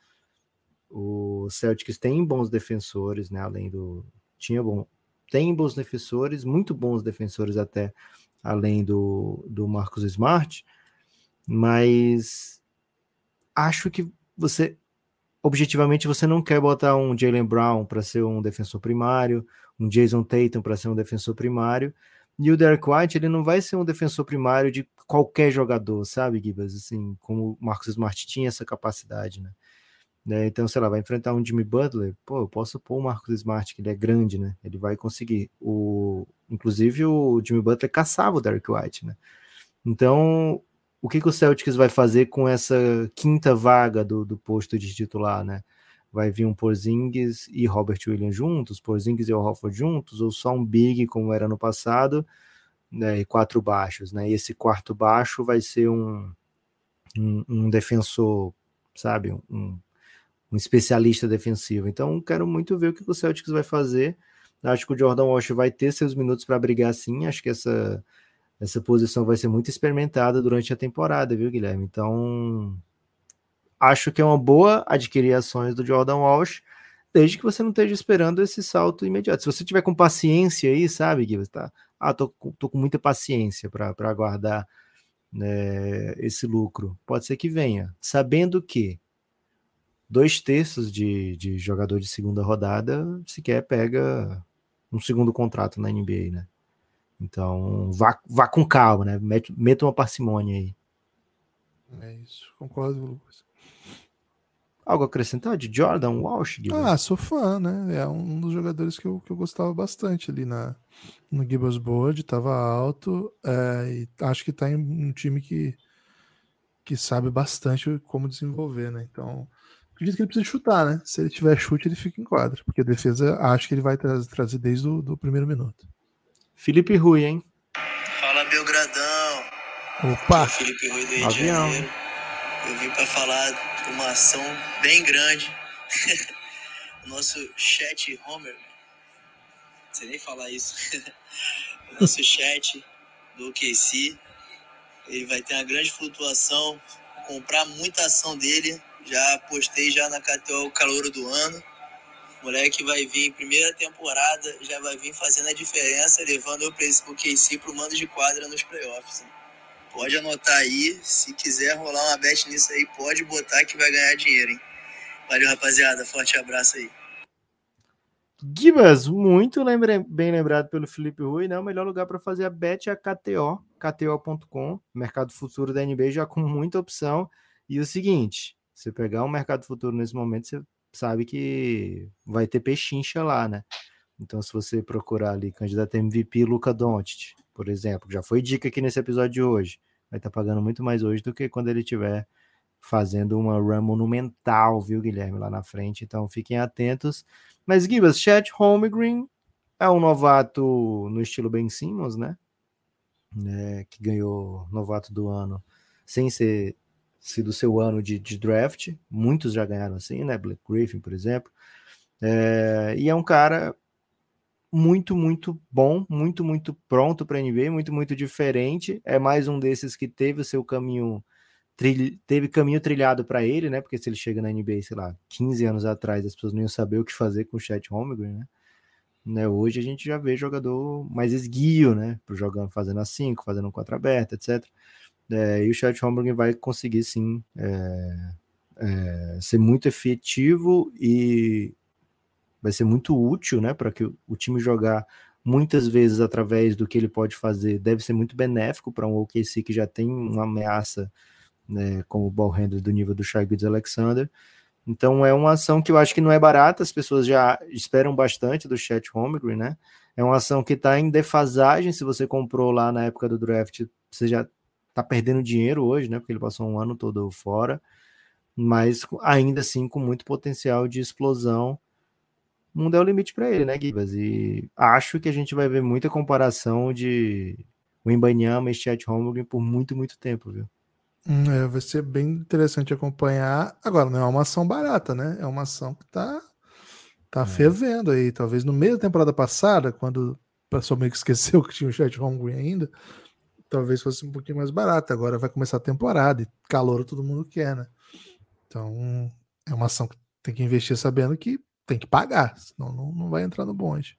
O Celtics tem bons defensores, né? Além do. Tinha bom, tem bons defensores, muito bons defensores até, além do, do Marcos Smart, mas acho que você, objetivamente, você não quer botar um Jalen Brown para ser um defensor primário, um Jason Tatum para ser um defensor primário, e o Derek White, ele não vai ser um defensor primário de qualquer jogador, sabe, Gibas? Assim, como o Marcos Smart tinha essa capacidade, né? Né? Então, sei lá, vai enfrentar um Jimmy Butler, pô, eu posso pôr o Marcos Smart, que ele é grande, né? Ele vai conseguir. O, inclusive, o Jimmy Butler caçava o Derek White, né? Então, o que, que o Celtics vai fazer com essa quinta vaga do, do posto de titular, né? Vai vir um Porzingis e Robert Williams juntos, Porzingis e o Hofford juntos, ou só um Big, como era no passado, né? E quatro baixos, né? E esse quarto baixo vai ser um, um, um defensor, sabe? Um, um especialista defensivo. Então, quero muito ver o que o Celtics vai fazer. Acho que o Jordan Walsh vai ter seus minutos para brigar sim. Acho que essa, essa posição vai ser muito experimentada durante a temporada, viu, Guilherme? Então, acho que é uma boa adquirir ações do Jordan Walsh, desde que você não esteja esperando esse salto imediato. Se você tiver com paciência aí, sabe, Guilherme? Tá? Ah, tô, tô com muita paciência para aguardar né, esse lucro. Pode ser que venha, sabendo que dois terços de, de jogador de segunda rodada sequer pega um segundo contrato na NBA, né? Então, vá, vá com calma, né? Meta, meta uma parcimônia aí. É isso, concordo, Lucas. Algo a acrescentar de Jordan Walsh? Guilherme? Ah, sou fã, né? É um dos jogadores que eu, que eu gostava bastante ali na, no Gibbons Board, estava alto, é, e acho que está em um time que, que sabe bastante como desenvolver, né? Então, acredito que ele precisa chutar, né? Se ele tiver chute, ele fica em quadra, porque a defesa acho que ele vai trazer, trazer desde o do primeiro minuto. Felipe Rui, hein? Fala, Belgradão. Opa! Felipe Rui do Rio de Janeiro. Eu vim para falar de uma ação bem grande [LAUGHS] o nosso chat Homer. Não sei nem falar isso. [LAUGHS] o nosso chat do QC. Ele vai ter uma grande flutuação. Comprar muita ação dele. Já postei já na KTO o calor do ano. O moleque vai vir em primeira temporada, já vai vir fazendo a diferença, levando o KC pro mando de quadra nos playoffs. hein? Pode anotar aí, se quiser rolar uma bet nisso aí, pode botar que vai ganhar dinheiro, hein? Valeu, rapaziada. Forte abraço aí. Gibas, muito bem lembrado pelo Felipe Rui, né? O melhor lugar para fazer a bet é a KTO, KTO.com, mercado futuro da NBA já com muita opção. E o seguinte, você pegar um mercado futuro nesse momento, você sabe que vai ter pechincha lá, né? Então, se você procurar ali candidato MVP Luca Doncic, por exemplo, já foi dica aqui nesse episódio de hoje, vai estar pagando muito mais hoje do que quando ele tiver fazendo uma run monumental, viu, Guilherme, lá na frente. Então, fiquem atentos. Mas, Gibas, Chet Holmgren é um novato no estilo Ben Simmons, né? Né, que ganhou novato do ano sem ser sido seu ano de, de draft. Muitos já ganharam assim, né? Blake Griffin, por exemplo. É, e é um cara muito, muito bom, muito, muito pronto para NBA, muito, muito diferente. É mais um desses que teve o seu caminho teve caminho trilhado para ele, né? Porque se ele chega na NBA, sei lá, 15 anos atrás, as pessoas não iam saber o que fazer com o Chet Holmgren, né? né? Hoje a gente já vê jogador mais esguio, né? Jogando, fazendo a 5, fazendo um 4 aberto, etc. É, e o Chet Holmgren vai conseguir sim é, é, ser muito efetivo e vai ser muito útil, né? Para que o, o time jogar muitas vezes através do que ele pode fazer, deve ser muito benéfico para um OKC que já tem uma ameaça né, como ball handler do nível do Shai Gilgeous Alexander. Então é uma ação que eu acho que não é barata, as pessoas já esperam bastante do Chet Holmgren, né? É uma ação que está em defasagem, se você comprou lá na época do draft, você já está perdendo dinheiro hoje, né? Porque ele passou um ano todo fora, mas ainda assim com muito potencial de explosão. O mundo é o limite para ele, né, Gibas? E acho que a gente vai ver muita comparação de Wembanyama e Chet Holmgren por muito, muito tempo, viu? Hum, é, vai ser bem interessante acompanhar. Agora, não é uma ação barata, né? É uma ação que tá, tá É. fervendo aí. Talvez no meio da temporada passada, quando o pessoal meio que esqueceu [LAUGHS] que tinha o chat Holmgren ainda, talvez fosse um pouquinho mais barato. Agora vai começar a temporada e calor todo mundo quer, né? Então, é uma ação que tem que investir sabendo que tem que pagar, senão não, não vai entrar no bonde.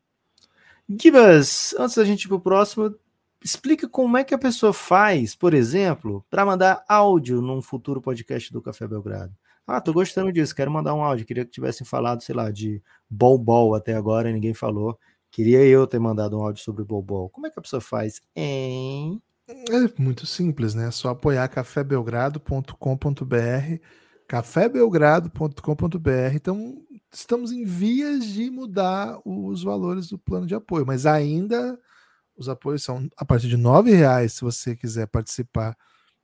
Gibas, antes da gente ir pro próximo, explica como é que a pessoa faz, por exemplo, para mandar áudio num futuro podcast do Café Belgrado. Ah, tô gostando disso, quero mandar um áudio. Queria que tivessem falado, sei lá, de Bol até agora, ninguém falou. Queria eu ter mandado um áudio sobre Bol. Como é que a pessoa faz? Hein? É muito simples, né? É só apoiar cafébelgrado.com.br, cafébelgrado.com.br. Então, estamos em vias de mudar os valores do plano de apoio, mas ainda os apoios são a partir de R$ reais se você quiser participar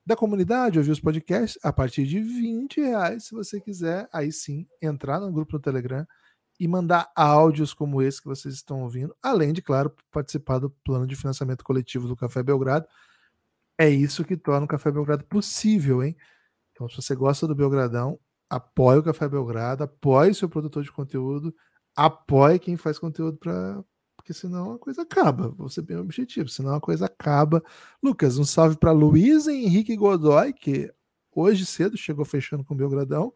da comunidade, ouvir os podcasts, a partir de 20 reais se você quiser, aí sim, entrar no grupo no Telegram e mandar áudios como esse que vocês estão ouvindo, além de, claro, participar do plano de financiamento coletivo do Café Belgrado. É isso que torna o Café Belgrado possível, hein? Então, se você gosta do Belgradão, apoie o Café Belgrado, apoie seu produtor de conteúdo, apoie quem faz conteúdo para. Porque senão a coisa acaba. Vou ser bem objetivo, senão a coisa acaba. Lucas, um salve para Luiz Henrique Godoy, que hoje cedo chegou fechando com o Belgradão.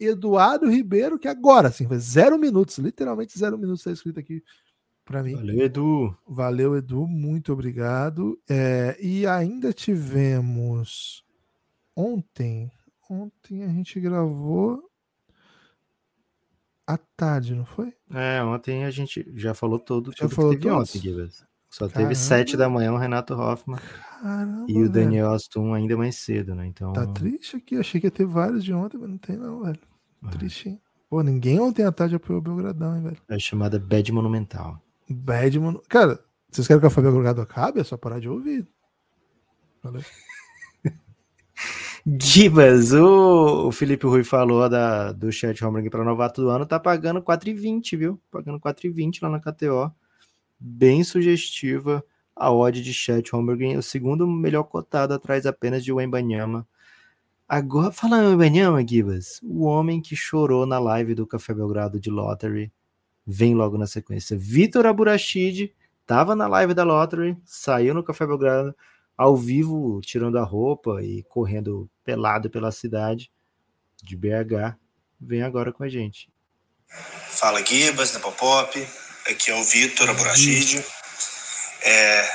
Eduardo Ribeiro, que agora, assim, foi zero minutos, literalmente zero minutos, está escrito aqui para mim. Valeu, Edu. Valeu, Edu, muito obrigado. É, e ainda tivemos ontem. Ontem a gente gravou à tarde, não foi? É, ontem a gente já falou todo, Já tudo falou que teve todos? ontem, Gibas. Só Caramba. teve sete da manhã o Renato Hoffman Caramba, e o velho. Daniel Astum ainda mais cedo, né? Então, Tá triste aqui. Achei que ia ter vários de ontem, mas não tem, não, velho. É. Triste, hein? Pô, ninguém ontem à tarde apoiou o Belgradão, hein, velho? é chamada Bad Monumental. Badman. Cara, vocês querem que o Fábio Belgrado acabe? É só parar de ouvir. Valeu. [LAUGHS] Gibas, o, Felipe Rui falou da, do chat Holmgren para novato do ano, tá pagando 4,20, viu? Pagando 4,20 lá na KTO. Bem sugestiva a odd de chat Holmgren, o segundo melhor cotado atrás apenas de Wembanyama. Agora, falando em Benhama, Gibas, o homem que chorou na live do Café Belgrado de Lottery vem logo na sequência. Vitor Aburachid tava na live da Lottery, saiu no Café Belgrado, ao vivo, tirando a roupa e correndo pelado pela cidade de BH. Vem agora com a gente. Fala Gibas, da Popop. Aqui é o Vitor Aburachid. É,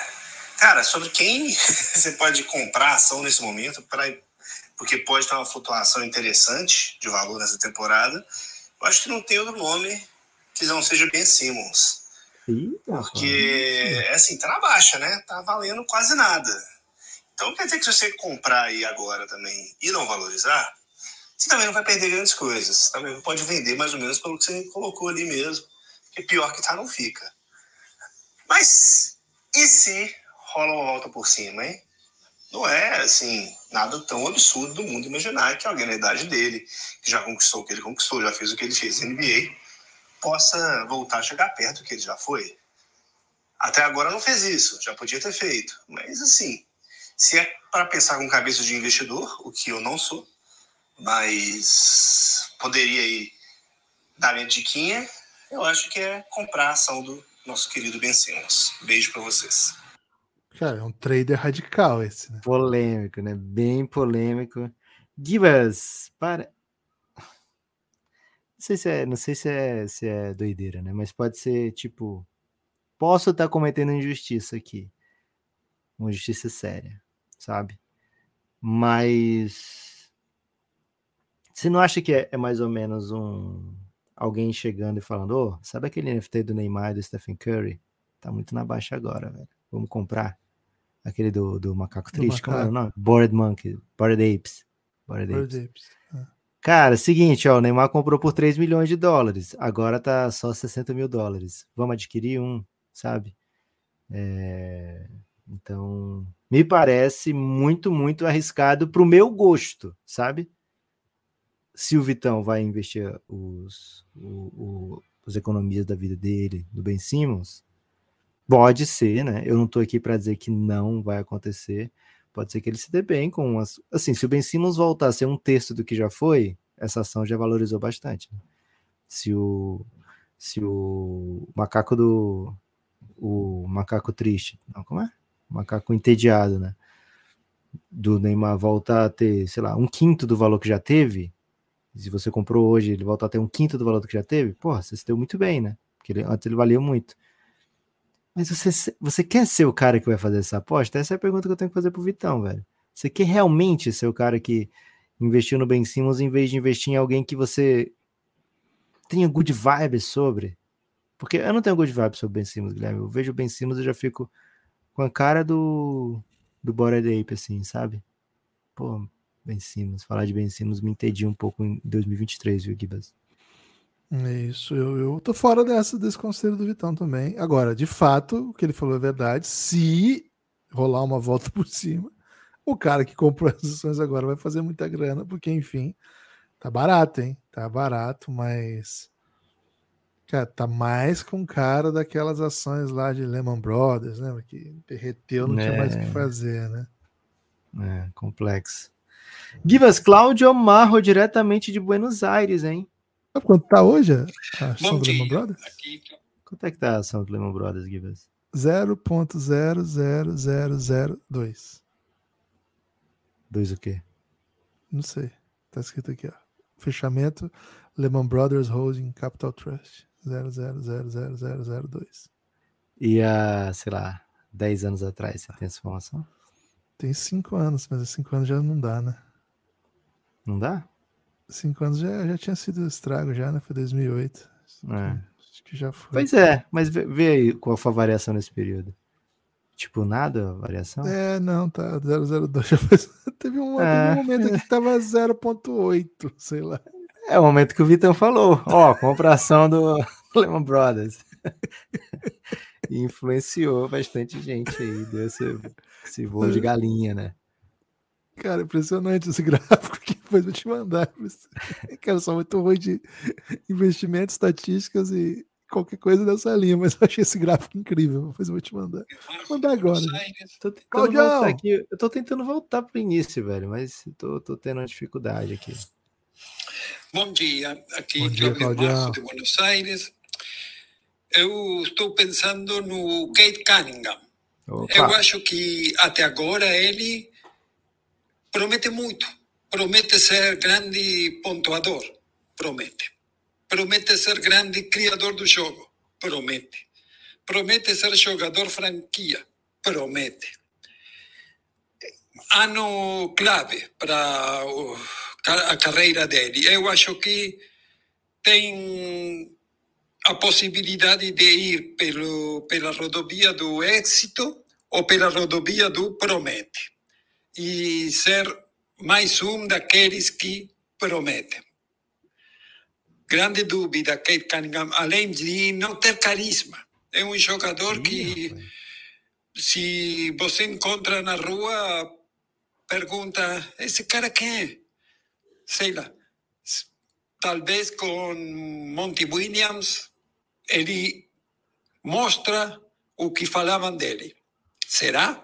cara, sobre quem [LAUGHS] você pode comprar ação nesse momento, pra, porque pode ter uma flutuação interessante de valor nessa temporada, eu acho que não tem outro nome que não seja Ben Simmons. Porque, é assim, tá na baixa, né? Tá valendo quase nada. Então quer dizer que se você comprar aí agora também e não valorizar, você também não vai perder grandes coisas. Também pode vender mais ou menos pelo que você colocou ali mesmo. Porque pior que tá, não fica. Mas e se rola uma volta por cima, hein? Não é, assim, nada tão absurdo do mundo imaginar que alguém na idade dele, que já conquistou o que ele conquistou, já fez o que ele fez na NBA, possa voltar a chegar perto do que ele já foi. Até agora não fez isso, já podia ter feito. Mas, assim, se é para pensar com cabeça de investidor, o que eu não sou, mas poderia aí dar minha diquinha, eu acho que é comprar a ação do nosso querido Ben Simmons. Beijo para vocês. Cara, é um trader radical esse, né? Polêmico, né? Bem polêmico. Gibas, para. Não sei se é, não sei se é, se é doideira, né? Mas pode ser tipo, posso estar cometendo injustiça aqui, uma injustiça séria, sabe? Mas você não acha que é, é mais ou menos um alguém chegando e falando, ô, oh, sabe aquele NFT do Neymar e do Stephen Curry? Tá muito na baixa agora, velho. Vamos comprar. Aquele do, do macaco triste, do macaco. como é o nome? Bored Monkey, Bored Apes. Bored Apes. Apes. Cara, seguinte, ó, o Neymar comprou por 3 milhões de dólares, agora tá só 60 mil dólares. Vamos adquirir um, sabe? É... Então, me parece muito, muito arriscado pro meu gosto, sabe? se o Vitão vai investir os, o, o, os economias da vida dele do Ben Simmons, pode ser, né? Eu não estou aqui para dizer que não vai acontecer. Pode ser que ele se dê bem com as. Assim, se o Ben Simmons voltar a ser um terço do que já foi, essa ação já valorizou bastante. Né? Se o se o macaco do o macaco triste, não como é? O macaco entediado, né? Do Neymar voltar a ter, sei lá, um quinto do valor que já teve, se você comprou hoje, ele volta a ter um quinto do valor que já teve, porra, você se deu muito bem, né? Porque ele, antes ele valia muito. Mas você, você quer ser o cara que vai fazer essa aposta? Essa é a pergunta que eu tenho que fazer pro Vitão, velho. Você quer realmente ser o cara que investiu no Ben Simmons em vez de investir em alguém que você tenha good vibes sobre? Porque eu não tenho good vibes sobre o Ben Simmons, Guilherme. Eu vejo o Ben Simmons e já fico com a cara do, do Bored Ape, assim, sabe? Pô, Ben Simmons. Falar de Ben Simmons me entendi um pouco em 2023, viu, Gibas? Isso, eu, eu tô fora dessa, desse conselho do Vitão também. Agora, de fato, o que ele falou é verdade. Se rolar uma volta [LAUGHS] por cima, o cara que comprou as ações agora vai fazer muita grana, porque, enfim, tá barato, hein? Tá barato, mas. Cara, tá mais com cara daquelas ações lá de Lehman Brothers, né? Que derreteu, não é. tinha mais o que é. fazer, né? É, complexo. Givas Cláudio Marro, diretamente de Buenos Aires, hein? Sabe quanto tá hoje a ação do Lehman Brothers? Aqui. Quanto é que tá a ação do Lehman Brothers, Givas? 0.00002. Dois o quê? Não sei. Tá escrito aqui, ó. Fechamento Lehman Brothers Holding Capital Trust. 0000002. E a, sei lá, 10 anos atrás, você tem essa informação? Tem 5 anos, mas 5 anos já não dá, né? Não dá? Cinco anos já, já tinha sido estrago, já, né? Foi 2008. É. Acho que já foi. Pois é, mas vê, vê aí qual foi a variação nesse período. Tipo, nada a variação? É, não, tá 002. [LAUGHS] Já foi, teve, um, é. teve um momento que tava 0.8, sei lá. É o momento que o Vitão falou. Ó, compração do [LAUGHS] Lehman Brothers. [LAUGHS] influenciou bastante gente aí, deu esse, esse voo de galinha, né? Cara, impressionante esse gráfico que depois vou te mandar. [LAUGHS] Cara, sou muito ruim de investimento, estatísticas e qualquer coisa dessa linha, mas eu achei esse gráfico incrível. Depois eu vou te mandar. Vou mandar agora. Tô tentando voltar aqui. Eu tô tentando voltar pro início, velho, mas tô, tô tendo uma dificuldade aqui. Bom dia, aqui Bom dia, Cláudio Marco de Buenos Aires. Eu estou pensando no Kate Cunningham. Opa. Eu acho que até agora ele promete muito. Promete ser grande pontuador. Promete. Promete ser grande criador do jogo. Promete. Promete ser jogador franquia. Promete. Ano clave para a carreira dele. Eu acho que tem a possibilidade de ir pelo, pela rodovia do êxito ou pela rodovia do promete. E ser mais um daqueles que prometem. Grande dúvida, Kate Cunningham, além de não ter carisma. É um jogador que, se você encontra na rua, pergunta: esse cara quem é? Sei lá. Talvez com Monty Williams, ele mostra o que falavam dele. Será?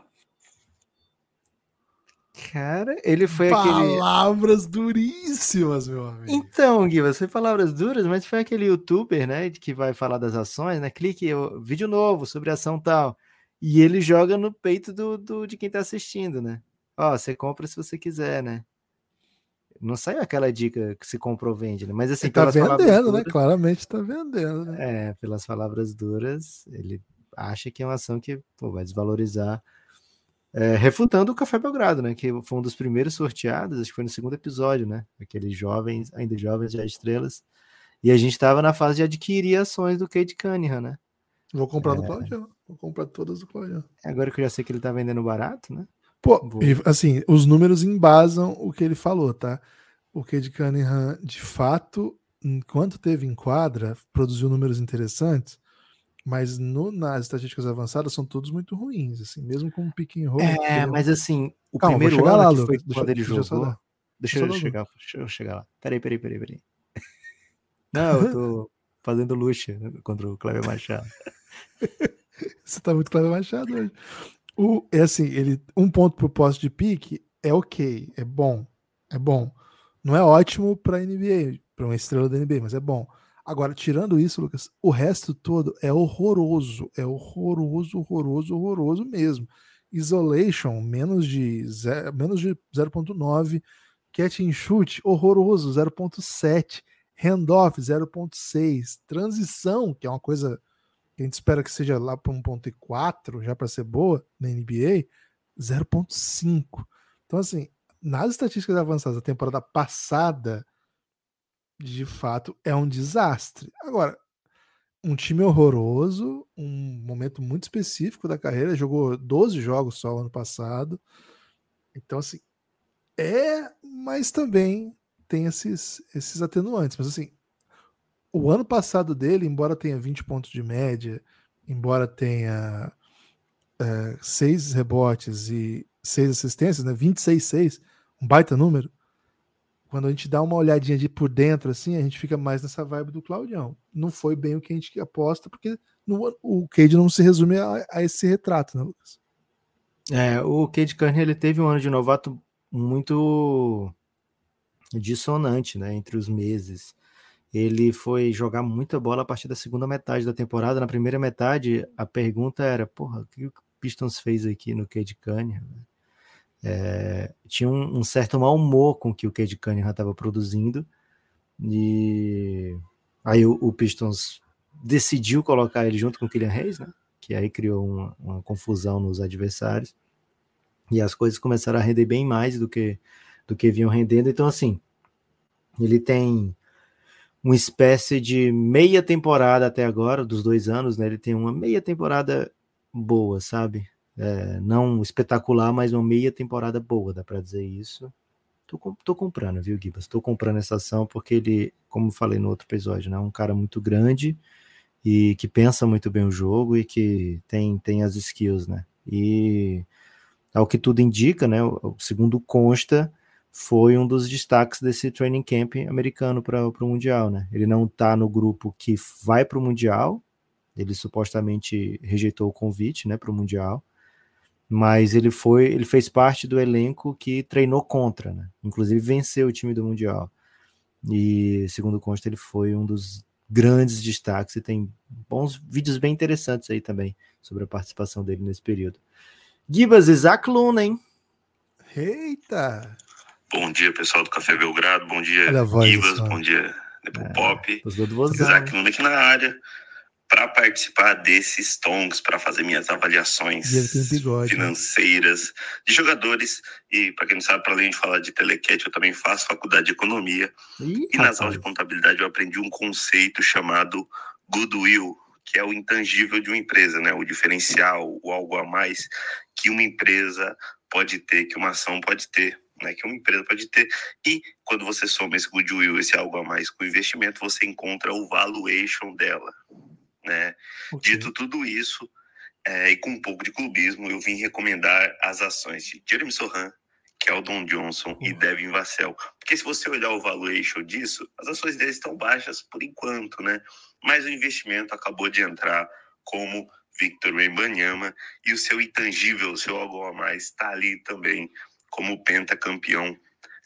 Cara, ele foi aquele. Palavras duríssimas, meu amigo. Então, Gui, foi palavras duras, mas foi aquele youtuber, né, que vai falar das ações, né? Clique, vídeo novo sobre ação tal. E ele joga no peito do, do- de quem tá assistindo, né? Ó, você compra se você quiser, né? Não saiu aquela dica que se compra ou vende, né? Mas assim, Ele tá palavras vendendo, né? duras- Claramente tá vendendo, né? É, pelas palavras duras, ele acha que é uma ação que pô, vai desvalorizar. É, refutando o Café Belgrado, né? Que foi um dos primeiros sorteados, acho que foi no segundo episódio, né? Aqueles jovens, ainda jovens, já estrelas. E a gente estava na fase de adquirir ações do Kate Cunningham, né? Vou comprar É. do Claudião. Vou comprar todas do Claudião. Agora que eu já sei que ele tá vendendo barato, né? Pô, Vou. e, assim, os números embasam o que ele falou, tá? O Cade Cunningham, de fato, enquanto teve em quadra, produziu números interessantes, mas no- nas estatísticas avançadas são todos muito ruins, assim, mesmo com o pick and roll. É, mas assim, o Calma, primeiro ano lá, que foi. Deixa- quando ele deixa eu jogou. Deixa eu um- chegar, deixa eu chegar lá. Peraí, peraí, peraí, peraí. [LAUGHS] Não, eu tô fazendo luxa contra o Cleber Machado. [LAUGHS] Você tá muito Cleber Machado hoje. O, é assim, ele, um ponto pro poste de pique é ok, é bom, é bom. Não é ótimo pra NBA, pra uma estrela da NBA, mas é bom. Agora, tirando isso, Lucas, o resto todo é horroroso, é horroroso, horroroso, horroroso mesmo. Isolation, menos de, ze- menos de 0.9. Catch and shoot, horroroso, 0.7. Handoff, 0.6. Transição, que é uma coisa que a gente espera que seja lá para 1.4, já para ser boa na NBA, 0.5. Então, assim, nas estatísticas avançadas da temporada passada, de fato, é um desastre. Agora, um time horroroso, um momento muito específico da carreira, jogou 12 jogos só ano passado. Então, assim, é, mas também tem esses, esses atenuantes. Mas, assim, o ano passado dele, embora tenha 20 pontos de média, embora tenha é, 6 rebotes e 6 assistências, né? 26-6, um baita número. Quando a gente dá uma olhadinha de por dentro, assim, a gente fica mais nessa vibe do Claudião. Não foi bem o que a gente aposta, porque no- o Cade não se resume a, a esse retrato, né, Lucas? É, o Cade Cunningham ele teve um ano de novato muito dissonante, né, entre os meses. Ele foi jogar muita bola a partir da segunda metade da temporada. Na primeira metade, a pergunta era: porra, o que o Pistons fez aqui no Cade Cunningham? É, tinha um, um certo mau humor com que o Cade Cunningham estava produzindo. E aí o, o Pistons decidiu colocar ele junto com o Kylian Reis, né? Que aí criou uma, uma confusão nos adversários. E as coisas começaram a render bem mais do que do que vinham rendendo. Então, assim, ele tem uma espécie de meia temporada até agora, dos dois anos, né? Ele tem uma meia temporada boa, sabe? É, não espetacular, mas uma meia temporada boa, dá para dizer isso. Tô, tô comprando, viu, Gibas? Tô comprando essa ação porque ele, como falei no outro episódio, né? É um cara muito grande e que pensa muito bem o jogo e que tem, tem as skills, né? E ao que tudo indica, né? O segundo consta, foi um dos destaques desse training camp americano para o Mundial, né? Ele não está no grupo que vai para o Mundial, ele supostamente rejeitou o convite, né, para o Mundial, mas ele foi, ele fez parte do elenco que treinou contra, né? Inclusive venceu o time do Mundial. E segundo consta, ele foi um dos grandes destaques e tem bons vídeos bem interessantes aí também sobre a participação dele nesse período. Gibas, Isaac Luna, hein? Eita! Bom dia, pessoal do Café Belgrado. Bom dia, Gibas. Bom dia, Depo é, Pop. Isaac Luna aqui na área para participar desses tons, para fazer minhas avaliações bigode, né? financeiras né? de jogadores. E, para quem não sabe, para além de falar de telequete, eu também faço faculdade de economia. Ih, e nas aulas de contabilidade eu aprendi um conceito chamado goodwill, que é o intangível de uma empresa, né? o diferencial, o algo a mais que uma empresa pode ter, que uma ação pode ter. Né, que uma empresa pode ter. E quando você soma esse goodwill, esse algo a mais com o investimento, você encontra o valuation dela. Né? Okay. Dito tudo isso, é, e com um pouco de clubismo, eu vim recomendar as ações de Jeremy Sohan, Keldon Johnson uhum. e Devin Vassell. Porque se você olhar o valuation disso, as ações deles estão baixas por enquanto, né? Mas o investimento acabou de entrar como Victor Wembanyama e o seu intangível, o seu algo a mais, está ali também como pentacampeão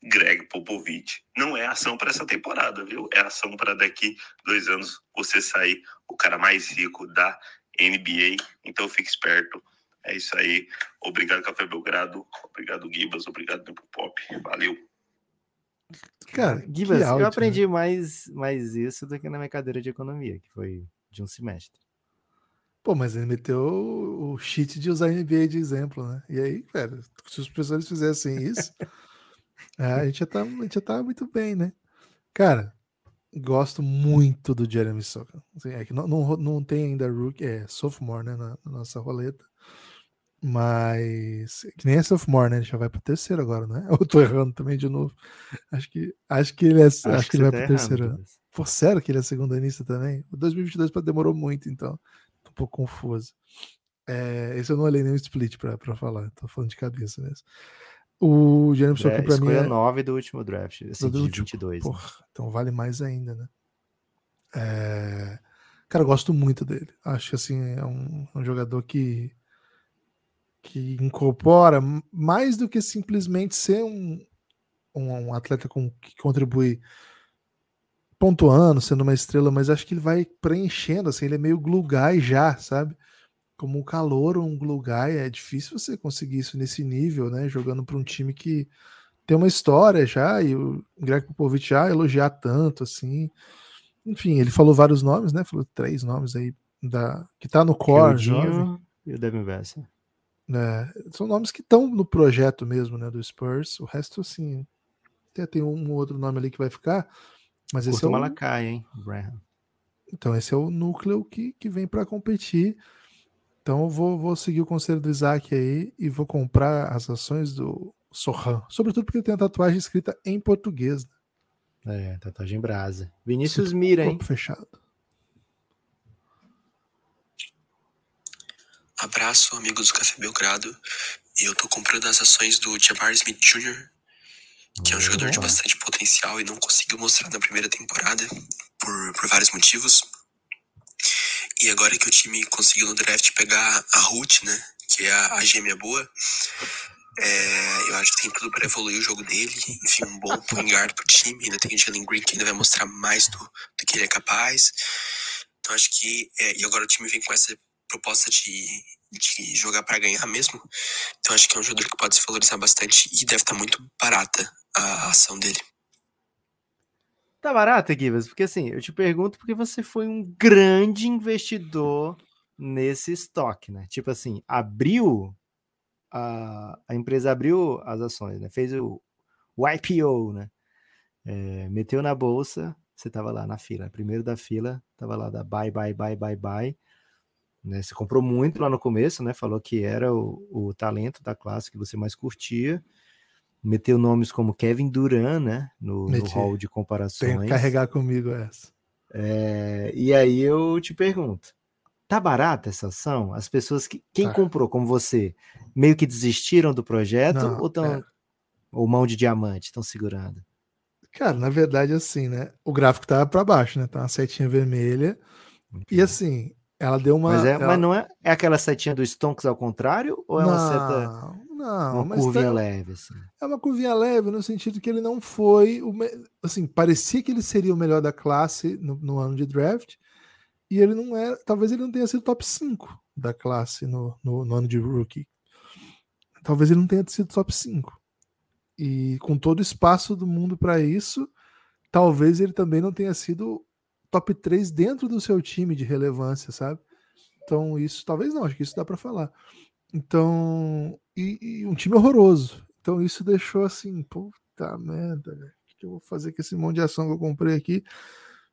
Greg Popovich. Não é ação para essa temporada, viu? É ação para daqui dois anos você sair o cara mais rico da NBA. Então fique esperto. É isso aí. Obrigado, Café Belgrado. Obrigado, Gibas. Obrigado, Tempo Pop. Valeu. Cara, Gibas, eu aprendi né? mais, mais isso do que na minha cadeira de economia, que foi de um semestre. Pô, mas ele meteu o cheat de usar NBA de exemplo, né? E aí, cara, se os professores fizessem isso, [LAUGHS] é, a, gente já tá, a gente já tá muito bem, né? Cara, gosto muito do Jeremy Sokan. Assim, é que não, não, não tem ainda rookie, é sophomore, né, na, na, nossa roleta. Mas que nem é sophomore, né? Ele já vai pro terceiro agora, né? [LAUGHS] Eu tô errando também de novo. Acho que acho que ele é, acho, acho que, ele vai tá pro terceiro. Pô, sério que ele é segundo anista também? O 2022 demorou muito, então. Tô um pouco confuso. É, esse eu não olhei nem o split pra falar, tô falando de cabeça mesmo. O Jeremy Sokan é, pra mim é 9 do último draft, assim, do de 22. Porra, né? então vale mais ainda, né? É... Cara, eu gosto muito dele. Acho que assim é um, um jogador que que incorpora mais do que simplesmente ser um, um, um atleta com, que contribui pontuando, sendo uma estrela, mas acho que ele vai preenchendo, assim, ele é meio glue guy já, sabe? Como um calor um glue guy, é difícil você conseguir isso nesse nível, né? Jogando para um time que tem uma história já, e o Greg Popovich já elogiar tanto, assim. Enfim, ele falou vários nomes, né? Falou três nomes aí da, que tá no core. Jovem. E o Devin Vassell. É, são nomes que estão no projeto mesmo, né? Do Spurs. O resto, assim, tem, tem um outro nome ali que vai ficar. Mas Curto esse é o Malakai, hein? Braham. Então, esse é o núcleo que, que vem para competir. Então eu vou, vou seguir o conselho do Isaac aí e vou comprar as ações do Sohan. Sobretudo porque tem a tatuagem escrita em português. Né? É, tatuagem brasa. Vinícius Mira, hein? fechado. Abraço, amigos do Café Belgrado. E eu tô comprando as ações do Jabbar Smith Jr., que é um jogador de bastante potencial e não conseguiu mostrar na primeira temporada por, por vários motivos. E agora que o time conseguiu no draft pegar a Ruth, né? Que é a, a gêmea boa. É, eu acho que tem tudo para evoluir o jogo dele. Enfim, um bom point guard pro time. Ainda tem o Jalen Green que ainda vai mostrar mais do, do que ele é capaz. Então acho que. É, e agora o time vem com essa proposta de, de jogar para ganhar mesmo. Então acho que é um jogador que pode se valorizar bastante e deve estar tá muito barata a ação dele. Tá barato, Givas? Porque assim, eu te pergunto porque você foi um grande investidor nesse estoque, né? Tipo assim, abriu a, a empresa abriu as ações, né? Fez o, o IPO, né? É, meteu na bolsa, você tava lá na fila, primeiro da fila, tava lá da buy, buy, buy, buy, buy. Né? Você comprou muito lá no começo, né? Falou que era o, o talento da classe que você mais curtia meteu nomes como Kevin Durant, né? No, no hall de comparações. Tem que carregar comigo essa. É, e aí eu te pergunto: tá barata essa ação? As pessoas que. Quem tá. comprou, como você, meio que desistiram do projeto Não, ou tão. É. Ou mão de diamante estão segurando? Cara, na verdade, assim, né? O gráfico tá para baixo, né? Tá uma setinha vermelha. E assim, ela deu uma. Mas, é, ela... mas não é, é aquela setinha do Stonks ao contrário? Ou é uma seta. Não, uma curvinha tá... leve, assim. É uma curvinha leve no sentido que ele não foi. O me... Assim, parecia que ele seria o melhor da classe no, no ano de draft. E ele não é. Talvez ele não tenha sido top 5 da classe no, no, no ano de rookie. Talvez ele não tenha sido top 5. E com todo o espaço do mundo para isso, talvez ele também não tenha sido top 3 dentro do seu time de relevância, sabe? Então, isso talvez não, acho que isso dá para falar. Então, e, e, um time horroroso. Então, isso deixou assim, puta merda, velho. O que eu vou fazer com esse monte de ação que eu comprei aqui?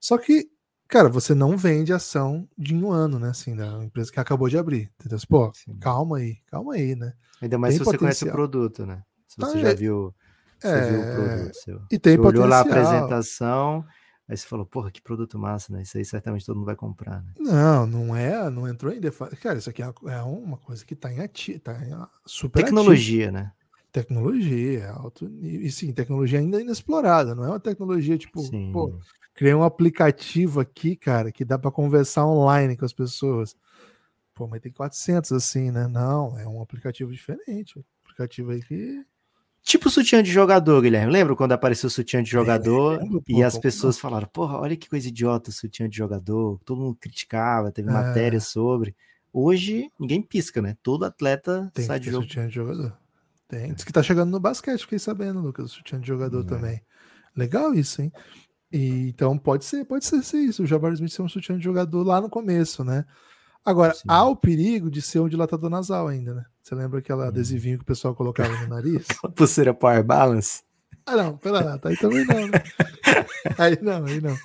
Só que, cara, você não vende ação de um ano, né? Assim, da empresa que acabou de abrir. Entendeu? Pô, Sim. calma aí, calma aí, né? Ainda mais Tem se você conhece o produto, né? Se você tá, já viu, você é, viu o produto seu. E tem você potencial. olhou lá a apresentação, aí você falou, porra, que produto massa, né? Isso aí certamente todo mundo vai comprar, né? Não, não é, não entrou em defa... Cara, isso aqui é, é uma coisa que tá em ati... tá em super Tecnologia, ativo. né? Tecnologia, alto nível. E sim, tecnologia ainda inexplorada, não é uma tecnologia tipo, sim. pô, criei um aplicativo aqui, cara, que dá para conversar online com as pessoas. Pô, mas tem 400 assim, né? Não, é um aplicativo diferente. Um aplicativo aí que. Tipo sutiã de jogador, Guilherme. Lembra quando apareceu o sutiã de jogador é, lembro, e as pessoas falaram: Porra, olha que coisa idiota sutiã de jogador. Todo mundo criticava, teve é. matéria sobre. Hoje, ninguém pisca, né? Todo atleta tem sai de jogo. sutiã de jogador. Tem. Diz que tá chegando no basquete, fiquei sabendo, Lucas, o sutiã de jogador é. também. Legal isso, hein? E, então pode ser, pode ser, ser isso. O Jabbar Smith ser um sutiã de jogador lá no começo, né? Agora, Sim. há o perigo de ser um dilatador nasal ainda, né? Você lembra aquele hum. adesivinho que o pessoal colocava no nariz? [LAUGHS] Pulseira Power Balance? Ah, não, pera lá, tá aí também não, né? [LAUGHS] Aí não, aí não.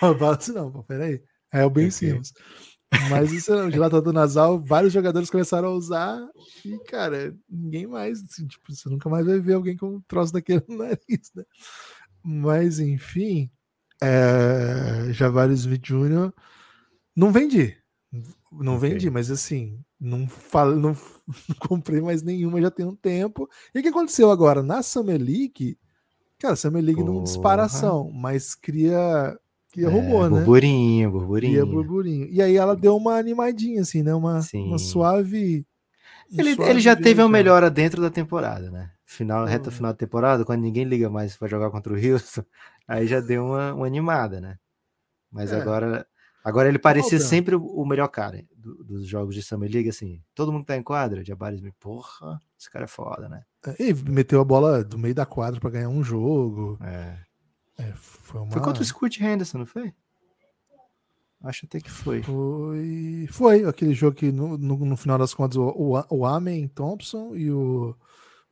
Power Balance não, pô, peraí. É o Ben okay. Simmons. Mas isso é um dilatador nasal, vários jogadores começaram a usar e, cara, ninguém mais, assim, tipo, você nunca mais vai ver alguém com um troço daquele no nariz, né? Mas, enfim, é, Javares Smith Jr. não vendi. Não okay. vendi, mas assim, não, falo, não, [LAUGHS] não, comprei mais nenhuma já tem um tempo. E o que aconteceu agora? Na Summer League, cara, Summer League Porra. não disparação, mas cria, cria é, robô, né? Burburinho, burburinho. Cria burburinho. E aí ela deu uma animadinha, assim, né? Uma, uma suave. Ele, suave ele já teve uma melhora dentro da temporada, né? Final, reta hum. final da temporada, quando ninguém liga mais para jogar contra o Houston, [LAUGHS] aí já deu uma, uma animada, né? Mas é. agora Agora ele parecia sempre o melhor cara do, dos jogos de Summer League, assim. Todo mundo tá em quadra, Jabari me porra, esse cara é foda, né? É, e meteu a bola do meio da quadra para ganhar um jogo. É. é foi, uma... foi contra o Scoot Henderson, não foi? Acho até que foi. Foi, foi aquele jogo que no, no, no final das contas o, o, o Amen Thompson e o,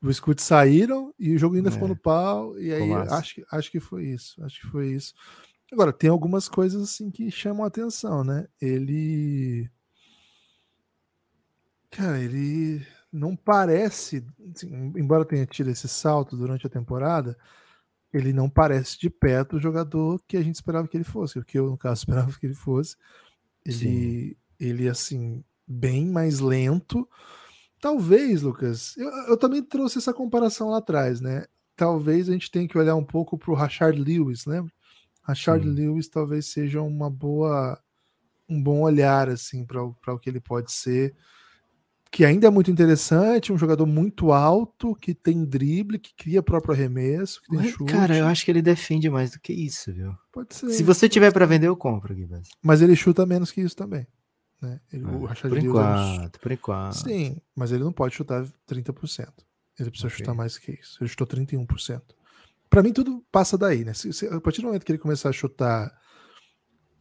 o Scoot saíram e o jogo ainda é. ficou no pau. E aí acho, acho que foi isso. Acho que foi isso. Agora, tem algumas coisas assim que chamam a atenção, né? Ele. Cara, ele não parece, assim, embora tenha tido esse salto durante a temporada, ele não parece de perto o jogador que a gente esperava que ele fosse, o que eu, no caso, [LAUGHS] esperava que ele fosse. Ele, ele assim, bem mais lento. Talvez, Lucas, eu, eu também trouxe essa comparação lá atrás, né? Talvez a gente tenha que olhar um pouco para o Rashard Lewis, né? A Charlie Sim. Lewis talvez seja uma boa um bom olhar assim para o que ele pode ser que ainda é muito interessante, um jogador muito alto, que tem drible, que cria próprio arremesso, que tem chute. Cara, eu acho que ele defende mais do que isso, viu? Pode ser. Se você tiver para vender, eu compro, Guilherme. Mas ele chuta menos que isso também. Né? Ele, o ah, por enquanto, é por enquanto. Sim, mas ele não pode chutar 30%. Ele precisa okay. chutar mais que isso. Ele chutou 31% para mim tudo passa daí, né? Se, se, a partir do momento que ele começar a chutar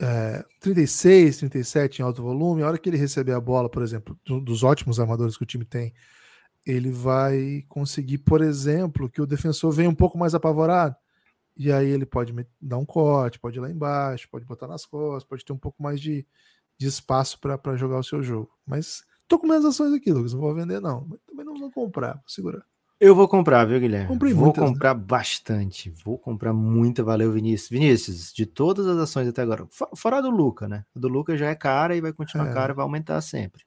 é, 36, 37 em alto volume, a hora que ele receber a bola, por exemplo, do, dos ótimos armadores que o time tem, ele vai conseguir, por exemplo, que o defensor venha um pouco mais apavorado. E aí ele pode dar um corte, pode ir lá embaixo, pode botar nas costas, pode ter um pouco mais de, de espaço para jogar o seu jogo. Mas tô com minhas ações aqui, Lucas. Não vou vender, não. Mas também não vou comprar, vou segurar. Eu vou comprar, viu, Guilherme? Comprei vou muitas, né? comprar né? bastante. Vou comprar muita. Valeu, Vinícius. Vinícius, de todas as ações até agora, fora do Luca, né? A do Luca já é cara e vai continuar é. cara, vai aumentar sempre.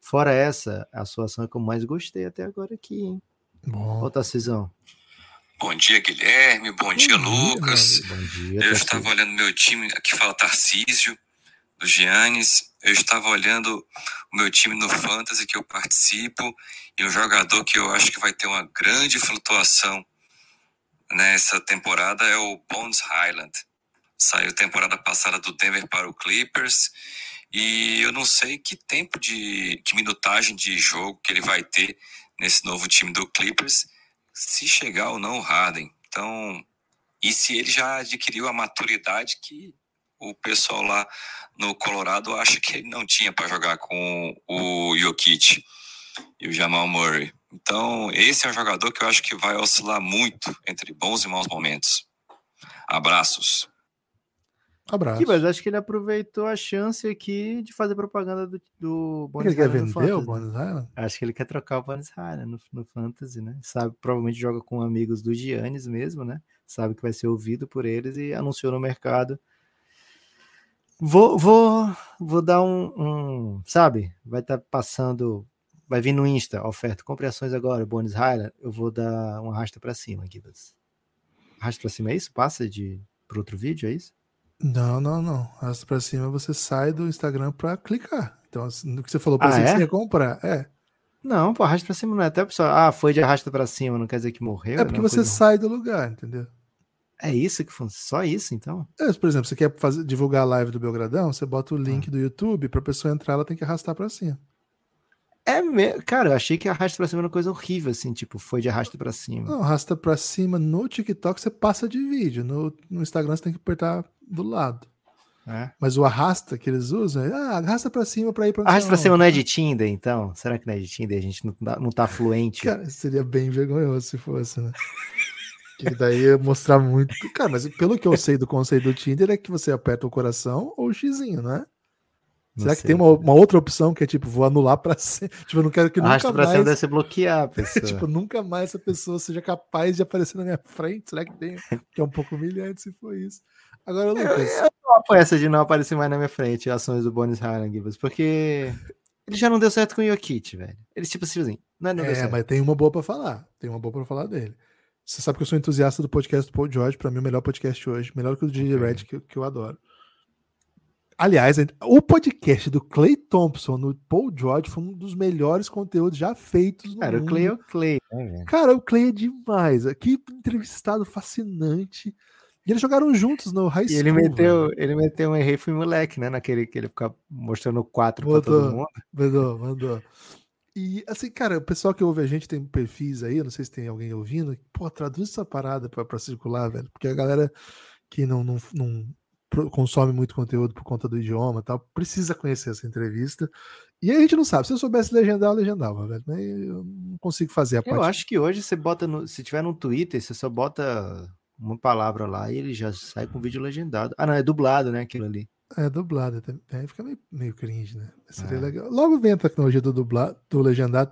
Fora essa, a sua ação é que eu mais gostei até agora aqui, hein? Bom. Ô, Tarcisão. Bom dia, Guilherme. Bom, bom dia, Lucas. Bom dia, eu estava olhando meu time, aqui fala Tarcísio, do Giannis. Eu estava olhando o meu time no Fantasy que eu participo e um jogador que eu acho que vai ter uma grande flutuação nessa temporada é o Bones Highland. Saiu temporada passada do Denver para o Clippers e eu não sei que tempo de que minutagem de jogo que ele vai ter nesse novo time do Clippers se chegar ou não o Harden. Então, e se ele já adquiriu a maturidade que o pessoal lá no Colorado acha que ele não tinha para jogar com o Jokic e o Jamal Murray. Então, esse é um jogador que eu acho que vai oscilar muito entre bons e maus momentos. Abraços. Abraço. mas acho que ele aproveitou a chance aqui de fazer propaganda do, do Bonus Ele quer vender o Bonus Island? Acho que ele quer trocar o Bonus Island no, no Fantasy, né? Sabe, provavelmente joga com amigos do Giannis mesmo, né? Sabe que vai ser ouvido por eles e anunciou no mercado. Vou, vou, vou dar um, um sabe? Vai estar tá passando, vai vir no Insta, oferta, compre ações agora, Bonus Highland, eu vou dar um arrasta para cima aqui. Arrasta para cima é isso? Passa de para outro vídeo, é isso? Não, não, não. Arrasta pra cima, você sai do Instagram pra clicar. Então, assim, no que você falou, pra ah, é? que você ia comprar. É. Não, pô, arrasta pra cima não é até pessoal. Ah, foi de arrasta pra cima, não quer dizer que morreu. É porque você sai do lugar, entendeu? É isso que funciona. Só isso, então? É, por exemplo, você quer fazer, divulgar a live do Belgradão, você bota o link ah. do YouTube, pra pessoa entrar, ela tem que arrastar pra cima. É mesmo. Cara, eu achei que arrasta pra cima era uma coisa horrível, assim, tipo, foi de arrasta pra cima. Não, arrasta pra cima no TikTok você passa de vídeo. No, no Instagram você tem que apertar do lado. É. Mas o arrasta que eles usam é ah, arrasta pra cima pra ir pra Arrasta pra cima não é de Tinder, então? Será que não é de Tinder? A gente não tá, não tá fluente? Cara, seria bem vergonhoso se fosse, né? Que daí ia mostrar muito. Cara, mas pelo que eu sei do conceito do Tinder é que você aperta o coração ou o xizinho, né? Não Será sei. que tem uma, uma, outra opção que é tipo, vou anular pra sempre? [LAUGHS] Tipo, eu não quero que Arrasta nunca pra mais. deve ser bloquear a [LAUGHS] pessoa. tipo, nunca mais essa pessoa seja capaz de aparecer na minha frente. Será que tem? Que é um pouco humilhante se for isso. Agora, Lucas. Eu, eu não apoio essa de não aparecer mais na minha frente ações do Bonis Highland porque ele já não deu certo com o Jokic, velho. Ele, tipo assim, não, é, não é mas tem uma boa pra falar. Tem uma boa pra falar dele. Você sabe que eu sou entusiasta do podcast do Paul George, pra mim o melhor podcast hoje, melhor que o do DJ okay. Red, que, que eu adoro. Aliás, o podcast do Clay Thompson no Paul George foi um dos melhores conteúdos já feitos no Cara, mundo. o Clay é o Clay. Né, Cara, o Clay é demais. Que entrevistado fascinante. E eles jogaram juntos no High School. E ele meteu, ele meteu um errei fui moleque, né? Naquele que ele fica mostrando quatro para todo mundo. Mandou, mandou. E assim, cara, o pessoal que ouve a gente tem perfis aí, não sei se tem alguém ouvindo. Pô, traduz essa parada pra, pra circular, velho. Porque a galera que não, não, não consome muito conteúdo por conta do idioma tal, precisa conhecer essa entrevista. E a gente não sabe. Se eu soubesse legendar, eu legendava, velho. Eu não consigo fazer a parte. Eu acho que hoje você bota no. Se tiver no Twitter, você só bota uma palavra lá e ele já sai com vídeo legendado. Ah, não, é dublado, né? Aquilo ali. É dublado, aí fica meio, meio cringe, né? Seria é. legal. Logo vem a tecnologia do dublado, do legendado.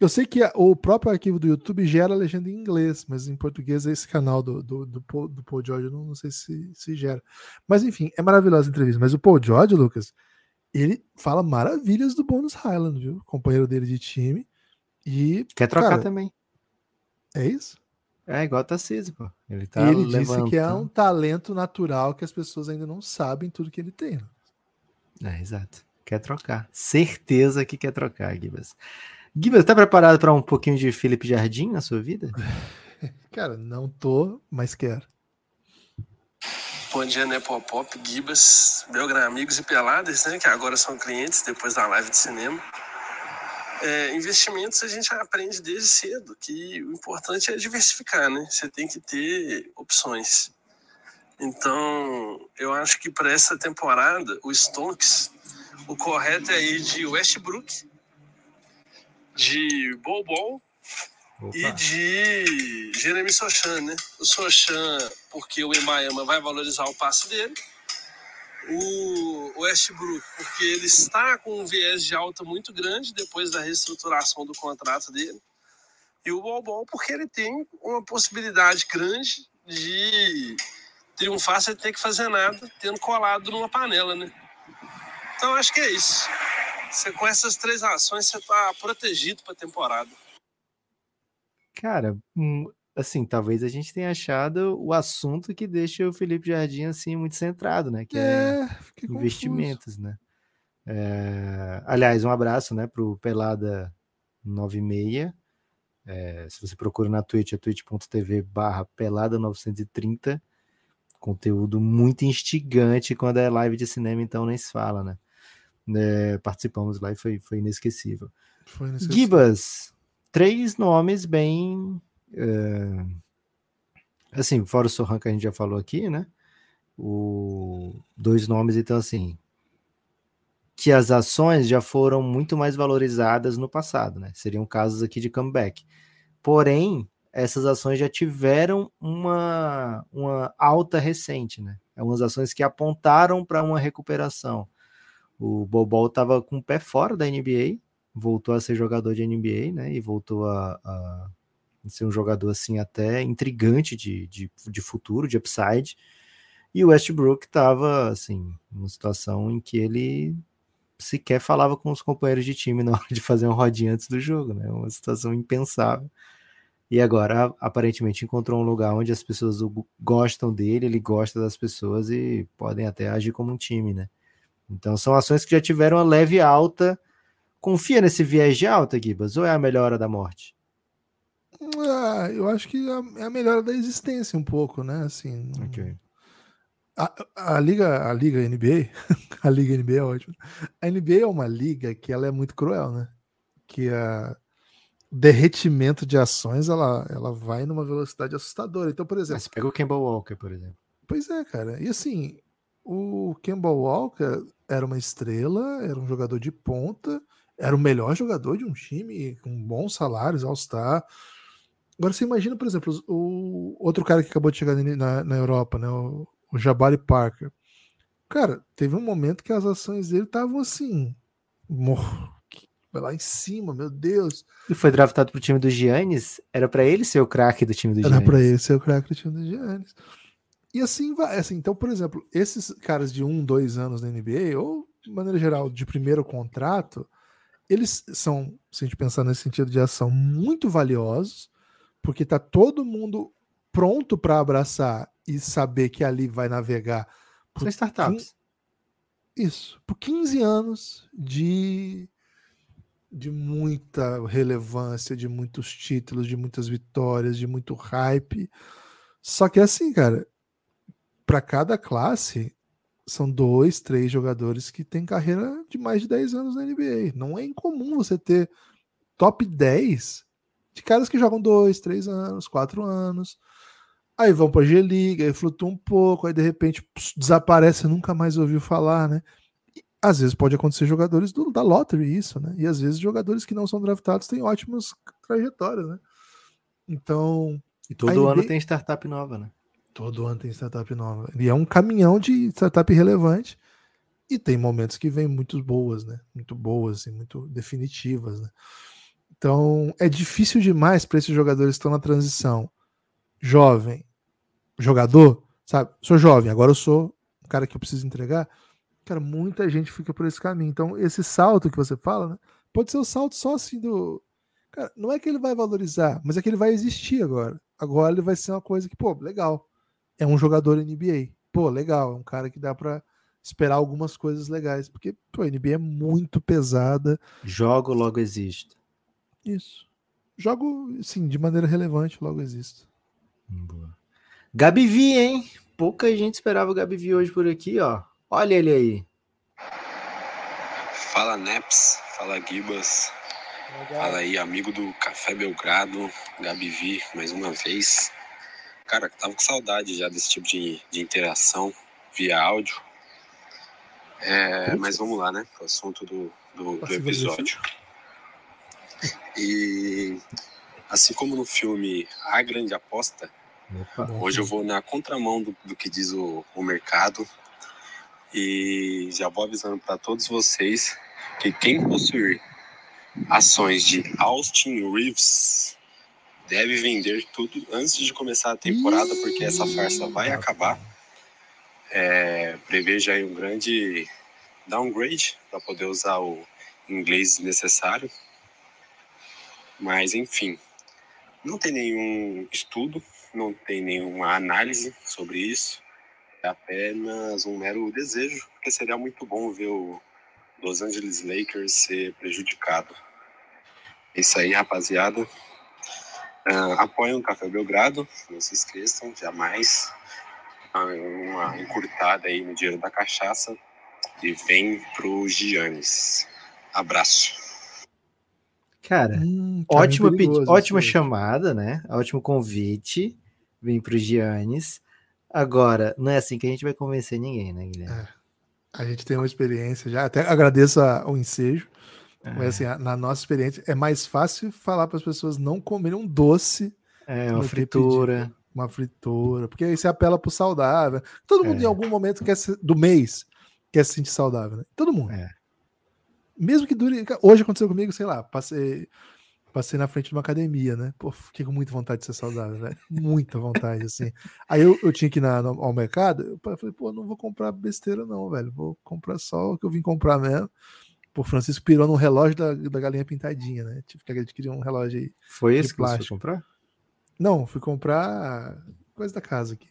Eu sei que a, o próprio arquivo do YouTube gera legenda em inglês, mas em português esse canal do, do, do, Paul, do Paul George, eu não, não sei se, se gera. Mas enfim, é maravilhosa a entrevista. Mas o Paul George, Lucas, ele fala maravilhas do Bonus Highland, viu? Companheiro dele de time. E. Quer trocar cara, também. É isso? É igual o Tarcísio, pô. Ele, tá ele disse que é um talento natural que as pessoas ainda não sabem tudo que ele tem. Né? É, exato. Quer trocar. Certeza que quer trocar, Gibas. Gibas, tá preparado para um pouquinho de Felipe Jardim na sua vida? [LAUGHS] Cara, não tô, mas quero. Bom dia, né, Pop Pop, Gibas, Belgram Amigos e Peladas, né, que agora são clientes depois da live de cinema. É, investimentos a gente aprende desde cedo que o importante é diversificar, né? Você tem que ter opções. Então, eu acho que para essa temporada, o Stonks, o correto é ir de Westbrook, de Bobol e de Jeremy Sochan, né? O Sochan, porque o Imayama vai valorizar o passe dele o Westbrook, porque ele está com um viés de alta muito grande depois da reestruturação do contrato dele. E o Bobol, porque ele tem uma possibilidade grande de triunfar sem ter que fazer nada, tendo colado numa panela, né? Então acho que é isso. Você, com essas três ações, você está protegido para a temporada. Cara, hum, assim, talvez a gente tenha achado o assunto que deixa o Felipe Jardim assim muito centrado, né? Que é, é investimentos, confuso. né? É... Aliás, um abraço, né, pro Pelada 96. É, se você procura na Twitch, é twitch.tv barra pelada 930. Conteúdo muito instigante quando é live de cinema, então nem se fala, né? É, participamos lá e foi, foi inesquecível. Foi inesquecível. Gibas, três nomes bem assim, fora o Sohan que a gente já falou aqui, né? O, dois nomes, então, assim, que as ações já foram muito mais valorizadas no passado, né? Seriam casos aqui de comeback. Porém, essas ações já tiveram uma, uma alta recente, né? É umas ações que apontaram para uma recuperação. O Bobol estava com o pé fora da NBA, voltou a ser jogador de NBA, né? E voltou a, a ser um jogador assim até intrigante de, de, de futuro, de upside. E o Westbrook estava assim, numa situação em que ele sequer falava com os companheiros de time [LAUGHS] na hora de fazer uma rodinha antes do jogo, né? Uma situação impensável. E agora aparentemente encontrou um lugar onde as pessoas gostam dele, ele gosta das pessoas e podem até agir como um time, né? Então são ações que já tiveram uma leve alta. Confia nesse viés de alta, Gibas, ou é a melhor hora da morte? Ah, eu acho que é a melhora da existência um pouco, né? Assim, okay. a, a, liga, a liga NBA, [LAUGHS] a liga NBA é ótima. A NBA é uma liga que ela é muito cruel, né? Que a derretimento de ações ela, ela vai numa velocidade assustadora. Então, por exemplo, Mas pega o Kemba Walker, por exemplo. Pois é, cara. E assim, o Kemba Walker era uma estrela, era um jogador de ponta, era o melhor jogador de um time com bons salários, All-Star Agora você imagina, por exemplo, o outro cara que acabou de chegar na, na Europa, né? O, o Jabari Parker. Cara, teve um momento que as ações dele estavam assim. Vai lá em cima, meu Deus. E foi draftado pro time do Giannis? Era para ele ser o craque do time do Giannis? Era para ele ser o craque do time do Giannis. E assim vai. Assim, então, por exemplo, esses caras de um, dois anos na NBA, ou de maneira geral, de primeiro contrato, eles são, se a gente pensar nesse sentido de ação, muito valiosos porque tá todo mundo pronto para abraçar e saber que ali vai navegar. Por São startups. Isso, por 15 anos de de muita relevância, de muitos títulos, de muitas vitórias, de muito hype. Só que é assim, cara, para cada classe são dois, três jogadores que têm carreira de mais de 10 anos na NBA. Não é incomum você ter top 10 de caras que jogam dois, três anos, quatro anos. Aí vão para a G-Liga, aí flutuam um pouco, aí de repente pss, desaparece, nunca mais ouviu falar, né? E, às vezes pode acontecer jogadores do, da lottery isso, né? E às vezes jogadores que não são draftados têm ótimas trajetórias, né? Então. E todo ano tem startup nova, né? Todo ano tem startup nova. E é um caminhão de startup relevante. E tem momentos que vêm muito boas, né? Muito boas e muito definitivas, né? Então é difícil demais para esses jogadores que estão na transição. Jovem, jogador, sabe? Sou jovem, agora eu sou um cara que eu preciso entregar. Cara, muita gente fica por esse caminho. Então, esse salto que você fala, né? Pode ser o um salto só assim do. Cara, não é que ele vai valorizar, mas é que ele vai existir agora. Agora ele vai ser uma coisa que, pô, legal. É um jogador NBA. Pô, legal. É um cara que dá para esperar algumas coisas legais. Porque, pô, a NBA é muito pesada. Jogo logo existe. Isso. Jogo, sim, de maneira relevante, logo existo. Boa. Gabi Vi, hein? Pouca gente esperava o Gabi Vi hoje por aqui, ó. Olha ele aí. Fala Neps, fala Gibas. Fala aí, amigo do Café Belgrado, Gabi Vi, mais uma vez. Cara, tava com saudade já desse tipo de, de interação via áudio. É, mas vamos lá, né? O assunto do, do, do episódio. E assim como no filme A Grande Aposta, Opa. hoje eu vou na contramão do, do que diz o, o mercado e já vou avisando para todos vocês que quem possuir ações de Austin Reeves deve vender tudo antes de começar a temporada, porque essa farsa vai acabar. É, preveja aí um grande downgrade para poder usar o inglês necessário. Mas enfim, Não tem nenhum estudo, não tem nenhuma análise sobre isso. É apenas um mero desejo, porque seria muito bom ver o Los Angeles Lakers ser prejudicado. É isso aí, rapaziada. Uh, apoiem o Café Belgrado, não se esqueçam, jamais. Uma encurtada aí no dinheiro da cachaça e vem pro Giannis. Abraço. Cara, hum, tá ótima, ótima chamada, né? Ótimo convite. Vem pro Giannis. Agora, não é assim que a gente vai convencer ninguém, né, Guilherme? É. A gente tem uma experiência já, até agradeço o ensejo. É. Mas assim, na nossa experiência, é mais fácil falar para as pessoas não comerem um doce. É, uma fritura. Uma fritura, porque aí você apela pro saudável. Todo mundo é. em algum momento quer ser, do mês quer se sentir saudável, né? Todo mundo. É. Mesmo que dure. Hoje aconteceu comigo, sei lá, passei, passei na frente de uma academia, né? Pô, fiquei com muita vontade de ser saudável, né? Muita vontade, assim. Aí eu, eu tinha que ir na, no, ao mercado, eu falei, pô, não vou comprar besteira, não, velho. Vou comprar só o que eu vim comprar mesmo. Pô, Francisco pirou no relógio da, da galinha pintadinha, né? Tive que adquirir um relógio aí. Foi esse que você foi comprar? Não, fui comprar coisa da casa aqui.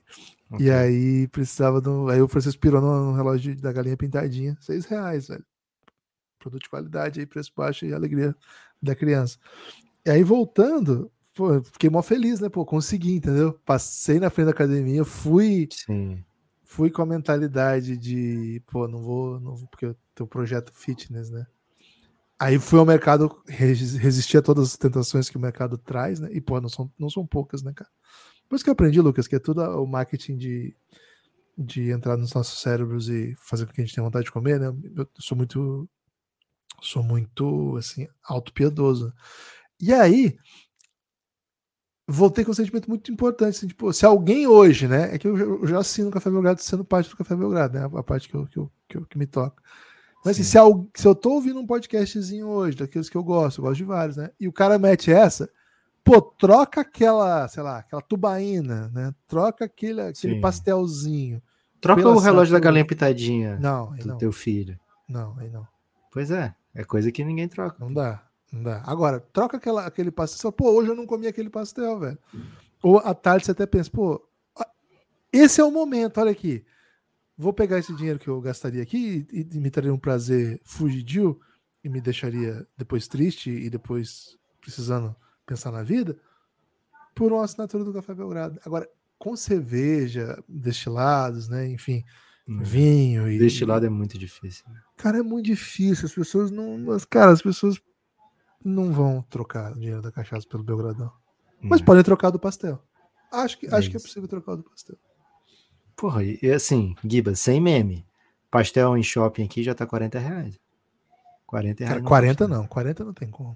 Okay. E aí precisava do. Aí o Francisco pirou no relógio da galinha pintadinha. Seis reais, velho. Produto de qualidade aí, preço baixo e alegria da criança. E aí voltando, pô, fiquei mó feliz, né? Pô, consegui, entendeu? Passei na frente da academia, fui. Sim. Fui com a mentalidade de, pô, não vou, não vou porque eu tenho projeto fitness, né? Aí fui ao mercado, resistir a todas as tentações que o mercado traz, né? E, pô, não são, não são poucas, né, cara? Por isso que eu aprendi, Lucas, que é tudo o marketing de, de entrar nos nossos cérebros e fazer com que a gente tenha vontade de comer, né? Eu sou muito, sou muito, assim, auto-piedoso. E aí, voltei com um sentimento muito importante, assim, tipo, se alguém hoje, né, é que eu, eu já assino o Café Belgrado sendo parte do Café Belgrado, né, a parte que, eu, que, eu, que, eu, que me toca. Mas assim, se, se eu tô ouvindo um podcastzinho hoje, daqueles que eu gosto, eu gosto de vários, né, e o cara mete essa, pô, troca aquela, sei lá, aquela tubaína, né? Troca aquele, aquele pastelzinho. Troca o relógio da galinha pitadinha não, do não. teu filho. Não, aí não. Pois é, é coisa que ninguém troca. Não dá, não dá. Agora, troca aquela, aquele pastel. Pô, hoje eu não comi aquele pastel, velho. Ou à tarde você até pensa, pô, esse é o momento, olha aqui. Vou pegar esse dinheiro que eu gastaria aqui e, e me traria um prazer fugidio e me deixaria depois triste e depois precisando pensar na vida, por uma assinatura do Café Belgrado. Agora, com cerveja, destilados, né? Enfim. Vinho e. Destilado é muito difícil. Né? Cara, é muito difícil. As pessoas não. Mas, cara, as pessoas não vão trocar o dinheiro da cachaça pelo Belgradão. Mas hum. podem trocar do pastel. Acho que, é acho que é possível trocar do pastel. Porra, e assim, Giba, sem meme. Pastel em shopping aqui já tá 40 reais. 40 reais. Cara, 40 não, 40 não tem como.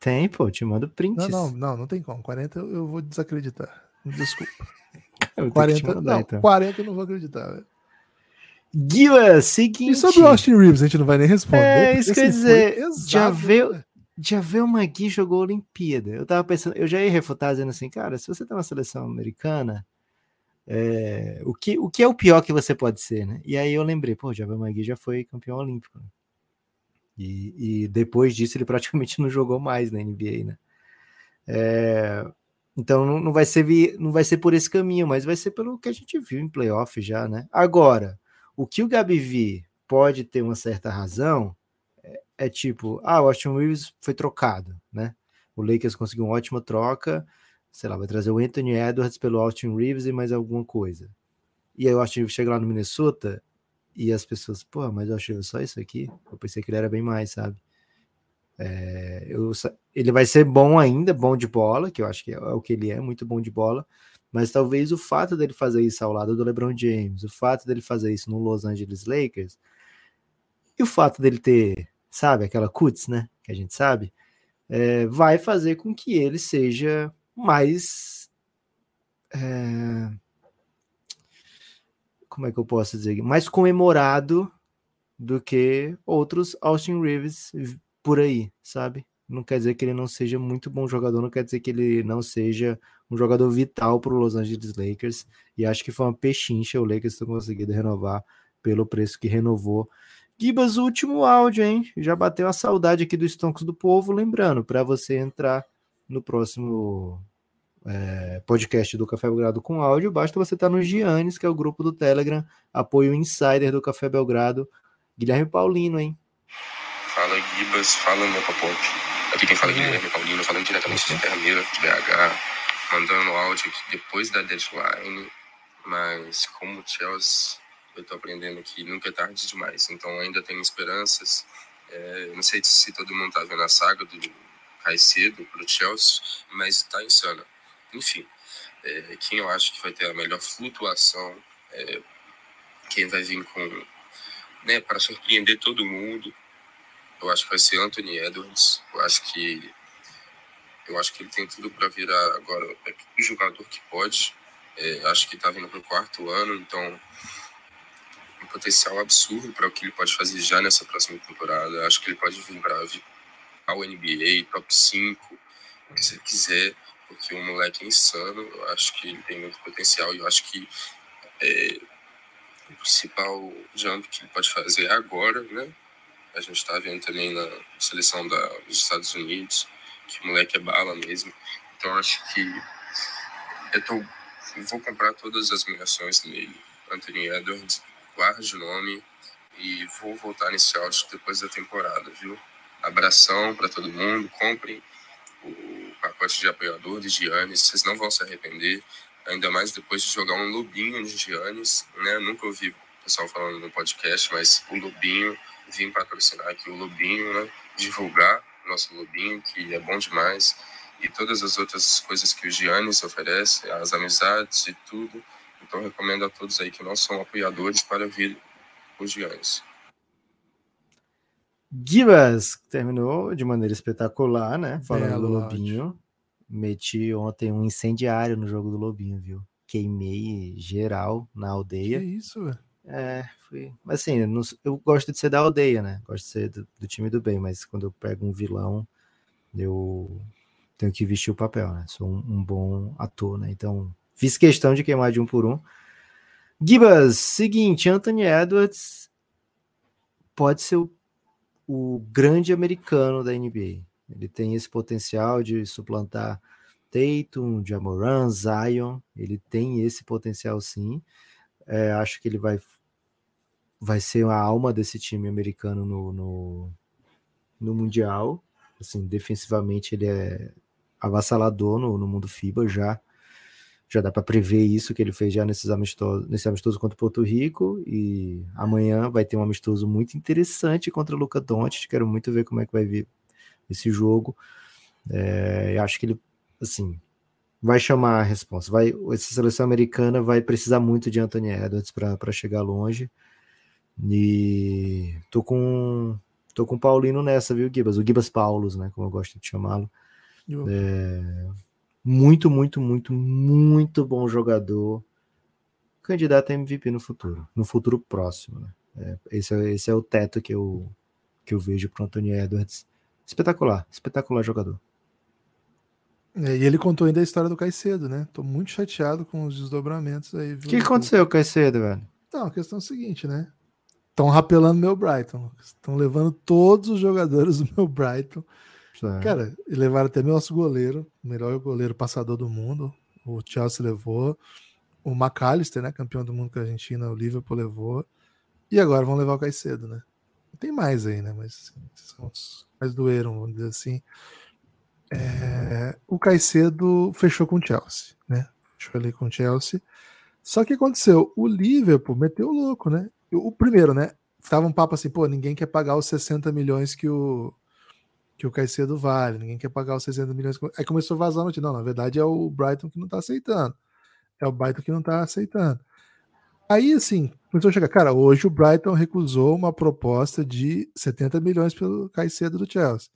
Tem, pô, te mando prints. Não, não, não, não tem como. 40 eu vou desacreditar. Desculpa. [LAUGHS] 40, mandar, não, então. 40 eu não vou acreditar, velho. Guila, seguinte. E sobre o Austin Reeves, a gente não vai nem responder. É, isso quer dizer, já veio, né? já veio uma Gui jogou Olimpíada. Eu tava pensando, eu já ia refutar dizendo assim, cara, se você tá na seleção americana, é, o, que, o que é o pior que você pode ser, né? E aí eu lembrei, pô, já Magui já foi campeão olímpico. Né? E, e, depois disso ele [LAUGHS] praticamente não jogou mais na NBA, né? É, então não, não, vai ser não vai ser por esse caminho, mas vai ser pelo que a gente viu em playoff já, né? Agora, o que o Gabi vi pode ter uma certa razão é, é tipo, ah, o Austin Reeves foi trocado, né? O Lakers conseguiu uma ótima troca, sei lá, vai trazer o Anthony Edwards pelo Austin Reeves e mais alguma coisa. E aí o Austin Reeves chega lá no Minnesota, e as pessoas, pô, mas eu achei só isso aqui. Eu pensei que ele era bem mais, sabe? É, eu, ele vai ser bom ainda, bom de bola, que eu acho que é, é, o que ele é, muito bom de bola. Mas talvez o fato dele fazer isso ao lado do LeBron James, o fato dele fazer isso no Los Angeles Lakers, e o fato dele ter, sabe, aquela cuts, né, que a gente sabe, é, vai fazer com que ele seja mais é, como é que eu posso dizer, mais comemorado do que outros Austin Reeves por aí, sabe? Não quer dizer que ele não seja muito bom jogador, não quer dizer que ele não seja um jogador vital para o Los Angeles Lakers. E acho que foi uma pechincha o Lakers ter conseguido renovar pelo preço que renovou. Gibas, último áudio, hein? Já bateu a saudade aqui dos Stonks do Povo. Lembrando, para você entrar no próximo é, podcast do Café Belgrado com áudio, basta você estar no Giannis, que é o grupo do Telegram, apoio insider do Café Belgrado. Guilherme Paulino, hein? Fala Gibas, fala meu papote. Aqui quem fala é Guilherme Paulino, falando diretamente de Termeira, de BH, mandando áudio depois da deadline, mas como o Chelsea, eu tô aprendendo que nunca é tarde demais, então ainda tenho esperanças. É, não sei se todo mundo tá vendo a saga do Caicedo pro Chelsea, mas tá insana. Enfim, é, quem eu acho que vai ter a melhor flutuação, é, quem vai vir com, né, para surpreender todo mundo, eu acho que vai ser Anthony Edwards. Eu acho que eu acho que ele tem tudo para virar agora o jogador que pode. É, acho que está vindo para o quarto ano, então um potencial absurdo para o que ele pode fazer já nessa próxima temporada. Acho que ele pode vir para ao NBA, top 5, o que você quiser, porque o moleque é insano. Eu acho que ele tem muito potencial e eu acho que é, o principal jump que ele pode fazer é agora, né? A gente está vendo também na seleção da, dos Estados Unidos, que moleque é bala mesmo. Então acho que eu tô, vou comprar todas as minhas ações nele. Anthony Edwards, guarde o nome e vou voltar nesse áudio depois da temporada, viu? Abração para todo mundo, comprem o pacote de apoiadores de Giannis, vocês não vão se arrepender, ainda mais depois de jogar um lobinho de Giannis, né? Nunca ouvi o pessoal falando no podcast, mas o lobinho vim patrocinar aqui o Lobinho, né? Divulgar nosso Lobinho, que é bom demais. E todas as outras coisas que o Giannis oferece, as amizades e tudo. Então, recomendo a todos aí que não são apoiadores para vir os Giannis. Gibas terminou de maneira espetacular, né? Falando do Lobinho. Meti ontem um incendiário no jogo do Lobinho, viu? Queimei geral na aldeia. Que isso, velho? É, fui. Assim, eu, não, eu gosto de ser da aldeia, né? Gosto de ser do, do, time do bem, mas quando eu pego um vilão, eu tenho que vestir o papel, né? Sou um, um bom ator, né? Então, fiz questão de queimar de um por um. Gibas, seguinte, Anthony Edwards pode ser o, o grande americano da NBA. Ele tem esse potencial de suplantar Tatum, Jamoran, Zion. Ele tem esse potencial sim. É, acho que ele vai, vai ser a alma desse time americano no, no, no Mundial. Assim, defensivamente ele é avassalador no, no mundo FIBA já. Já dá para prever isso que ele fez já nesses amistosos, nesse amistoso contra Porto Rico. E amanhã vai ter um amistoso muito interessante contra o Luca Doncic. Quero muito ver como é que vai vir esse jogo. É, acho que ele, assim, vai chamar a resposta. Vai, essa seleção americana vai precisar muito de Anthony Edwards para chegar longe. E tô com tô com o Paulino nessa, viu, Gibas? O Gibas Paulos, né? Como eu gosto de chamá-lo. É, muito, muito, muito, muito bom jogador. Candidato a MVP no futuro, no futuro próximo, né? É, esse, é, esse é o teto que eu, que eu vejo para Anthony Edwards. Espetacular, espetacular jogador. É, e ele contou ainda a história do Caicedo, né? Tô muito chateado com os desdobramentos aí. O que aconteceu com o Caicedo, velho? Então, a questão é a seguinte, né? Estão rapelando meu Brighton. Estão levando todos os jogadores do meu Brighton. Certo. Cara, e levaram até meu nosso goleiro, o melhor goleiro passador do mundo. O Chelsea levou. O McAllister, né? Campeão do mundo com a Argentina, o Liverpool levou. E agora vão levar o Caicedo, né? Tem mais aí, né? Mas assim, são os mais doeram, vamos dizer assim é, o Caicedo fechou com o Chelsea, né? Fechou ali com o Chelsea. Só que aconteceu, o Liverpool meteu o louco, né? O primeiro, né? Tava um papo assim, pô, ninguém quer pagar os 60 milhões que o que o Caicedo vale, ninguém quer pagar os 60 milhões. Aí começou a vazar a notícia. Não, na verdade é o Brighton que não tá aceitando. É o Brighton que não tá aceitando. Aí, assim, começou a chegar. Cara, hoje o Brighton recusou uma proposta de 70 milhões pelo Caicedo do Chelsea.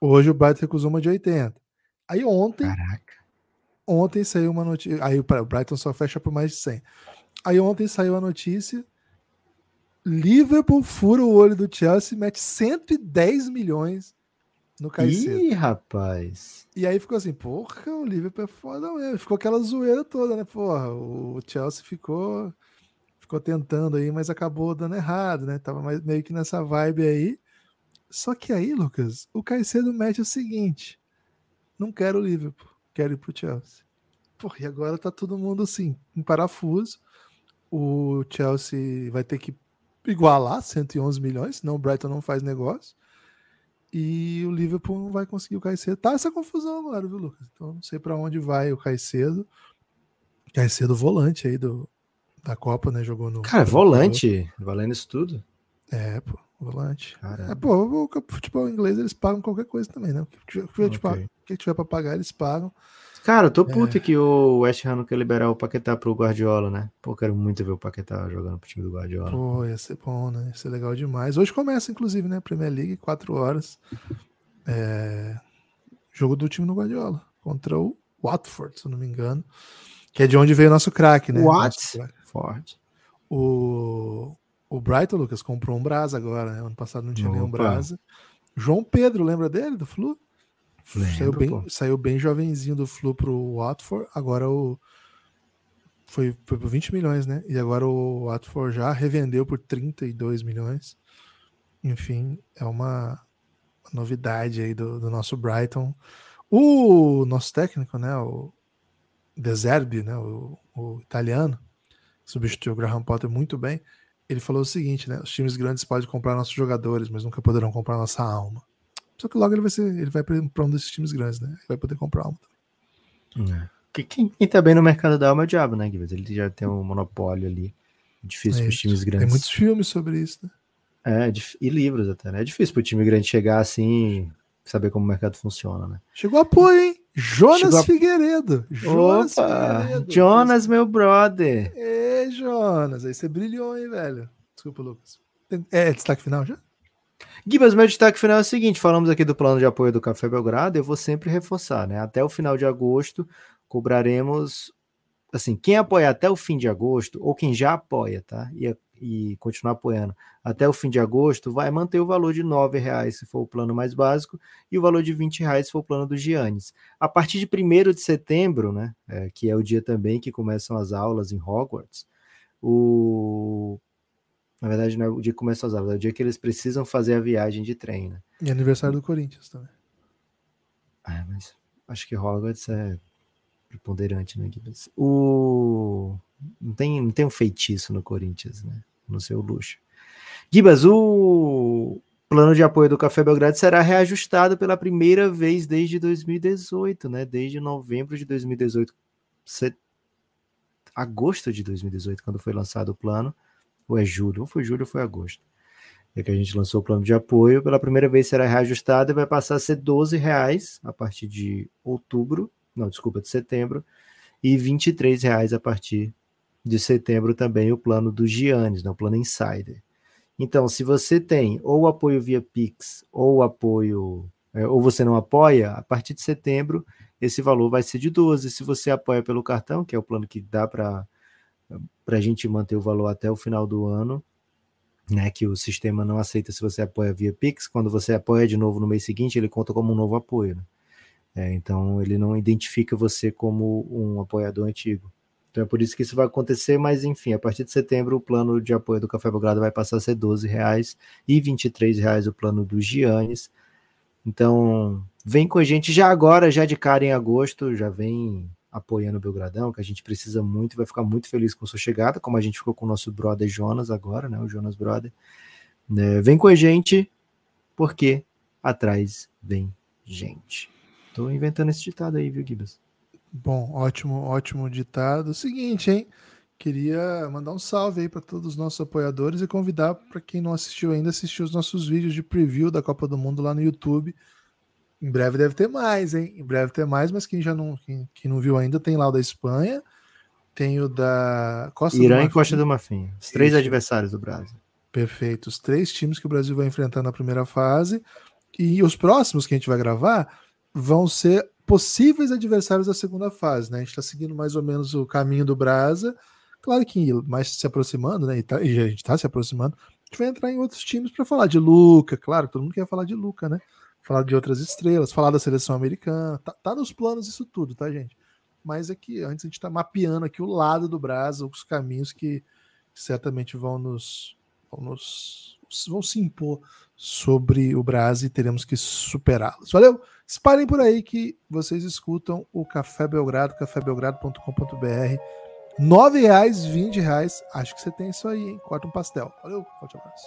Hoje o Brighton recusou uma de 80. Aí ontem. Caraca. Ontem saiu uma notícia. Aí o Brighton só fecha por mais de 100. Aí ontem saiu a notícia. Liverpool fura o olho do Chelsea e mete 110 milhões no Caicedo. Ih, rapaz. E aí ficou assim, porra, o Liverpool é foda mesmo. Ficou aquela zoeira toda, né? Porra, o Chelsea ficou ficou tentando aí, mas acabou dando errado, né? Tava mais, meio que nessa vibe aí. Só que aí, Lucas, o Caicedo mete o seguinte: não quero o Liverpool, quero ir pro Chelsea. Porra, e agora tá todo mundo assim, em parafuso. O Chelsea vai ter que igualar 111 milhões, senão o Brighton não faz negócio. E o Liverpool não vai conseguir o Caicedo. Tá essa confusão agora, viu, Lucas? Então não sei para onde vai o Caicedo. Caicedo volante aí do, da Copa, né? Jogou no. Cara, volante, valendo isso tudo. É, pô, volante. É, pô, o futebol inglês eles pagam qualquer coisa também, né? O que tiver, okay. que tiver pra pagar, eles pagam. Cara, eu tô puto é. que o West Ham não quer liberar o Paquetá pro Guardiola, né? Pô, quero muito ver o Paquetá jogando pro time do Guardiola. Pô, ia ser bom, né? Ia ser legal demais. Hoje começa, inclusive, né? Premier League, 4 horas. É... Jogo do time do Guardiola contra o Watford, se eu não me engano. Que é de onde veio o nosso craque, né? Watford. O... o Brighton, Lucas, comprou um Brasa agora, né? Ano passado não tinha Opa. nenhum Brasa. João Pedro, lembra dele, do Flu? Lembro, saiu, bem, saiu bem jovenzinho do Flu pro Watford, agora o. Foi, foi por 20 milhões, né? E agora o Watford já revendeu por 32 milhões. Enfim, é uma novidade aí do, do nosso Brighton. O nosso técnico, né? O Deserbi, né? O, o italiano, substituiu o Graham Potter muito bem. Ele falou o seguinte, né? Os times grandes podem comprar nossos jogadores, mas nunca poderão comprar nossa alma. Só que logo ele vai ser, ele vai para um desses times grandes, né? Ele vai poder comprar alma também. É. Quem, quem tá bem no mercado da alma é o diabo, né, Guilherme? Ele já tem um monopólio ali. Difícil é, para os times grandes. Tem muitos filmes sobre isso, né? É, e livros até, né? É difícil para o time grande chegar assim, saber como o mercado funciona, né? Chegou apoio, hein? Jonas a... Figueiredo. Jonas Opa, Figueiredo. Jonas, meu brother. Jonas, aí você brilhou, hein, velho? Desculpa, Lucas. É, destaque final já? Gibas, meu destaque final é o seguinte: falamos aqui do plano de apoio do Café Belgrado, eu vou sempre reforçar, né? Até o final de agosto, cobraremos. Assim, quem apoia até o fim de agosto, ou quem já apoia, tá? E, e continuar apoiando até o fim de agosto, vai manter o valor de R$ reais se for o plano mais básico, e o valor de R$ reais se for o plano do Giannis. A partir de 1 de setembro, né? É, que é o dia também que começam as aulas em Hogwarts, o na verdade, não é o dia que começa as aulas, é o dia que eles precisam fazer a viagem de trem, né? E aniversário do Corinthians também. Ah, mas acho que Hogwarts é preponderante, né? O... Não, tem, não tem um feitiço no Corinthians, né? No seu luxo. Gibas, o plano de apoio do Café Belgrado será reajustado pela primeira vez desde 2018, né? Desde novembro de 2018, set... agosto de 2018, quando foi lançado o plano ou é julho, ou foi julho ou foi agosto. É que a gente lançou o plano de apoio, pela primeira vez será reajustado e vai passar a ser 12 reais a partir de outubro, não, desculpa, de setembro, e 23 reais a partir de setembro também o plano do Giannis, né, o plano Insider. Então, se você tem ou apoio via Pix ou apoio, é, ou você não apoia, a partir de setembro esse valor vai ser de 12. Se você apoia pelo cartão, que é o plano que dá para a gente manter o valor até o final do ano, né? Que o sistema não aceita se você apoia via Pix. Quando você apoia de novo no mês seguinte, ele conta como um novo apoio. Né? É, então ele não identifica você como um apoiador antigo. Então é por isso que isso vai acontecer, mas enfim, a partir de setembro o plano de apoio do Café Belgrado vai passar a ser R$ reais e R$ reais o plano do Giannis. Então, vem com a gente já agora, já de cara em agosto, já vem apoiando o Belgradão, que a gente precisa muito e vai ficar muito feliz com sua chegada, como a gente ficou com o nosso brother Jonas agora, né? O Jonas Brother. É, vem com a gente, porque atrás vem gente. Tô inventando esse ditado aí, viu, Gibas? Bom, ótimo, ótimo ditado. Seguinte, hein? Queria mandar um salve aí para todos os nossos apoiadores e convidar para quem não assistiu ainda assistir os nossos vídeos de preview da Copa do Mundo lá no YouTube. Em breve deve ter mais, hein? Em breve ter mais, mas quem já não, quem, quem não viu ainda, tem lá o da Espanha, tem o da Costa Irã e Costa do Marfim. Os três Isso. adversários do Brasil. Perfeito. Os três times que o Brasil vai enfrentar na primeira fase. E os próximos que a gente vai gravar vão ser possíveis adversários da segunda fase, né? A gente está seguindo mais ou menos o caminho do Brasa. Claro que mais se aproximando, né? E, tá, e a gente está se aproximando. A gente vai entrar em outros times para falar de Luca, claro, todo mundo quer falar de Luca, né? falar de outras estrelas, falar da seleção americana. Tá, tá nos planos isso tudo, tá, gente? Mas é que antes a gente está mapeando aqui o lado do Brasil, os caminhos que certamente vão nos, vão nos vão se impor sobre o Brasil e teremos que superá-los. Valeu? Espalhem por aí que vocês escutam o Café Belgrado, cafébelgrado.com.br. R$ reais, 20 reais. Acho que você tem isso aí, hein? Corta um pastel. Valeu, forte abraço.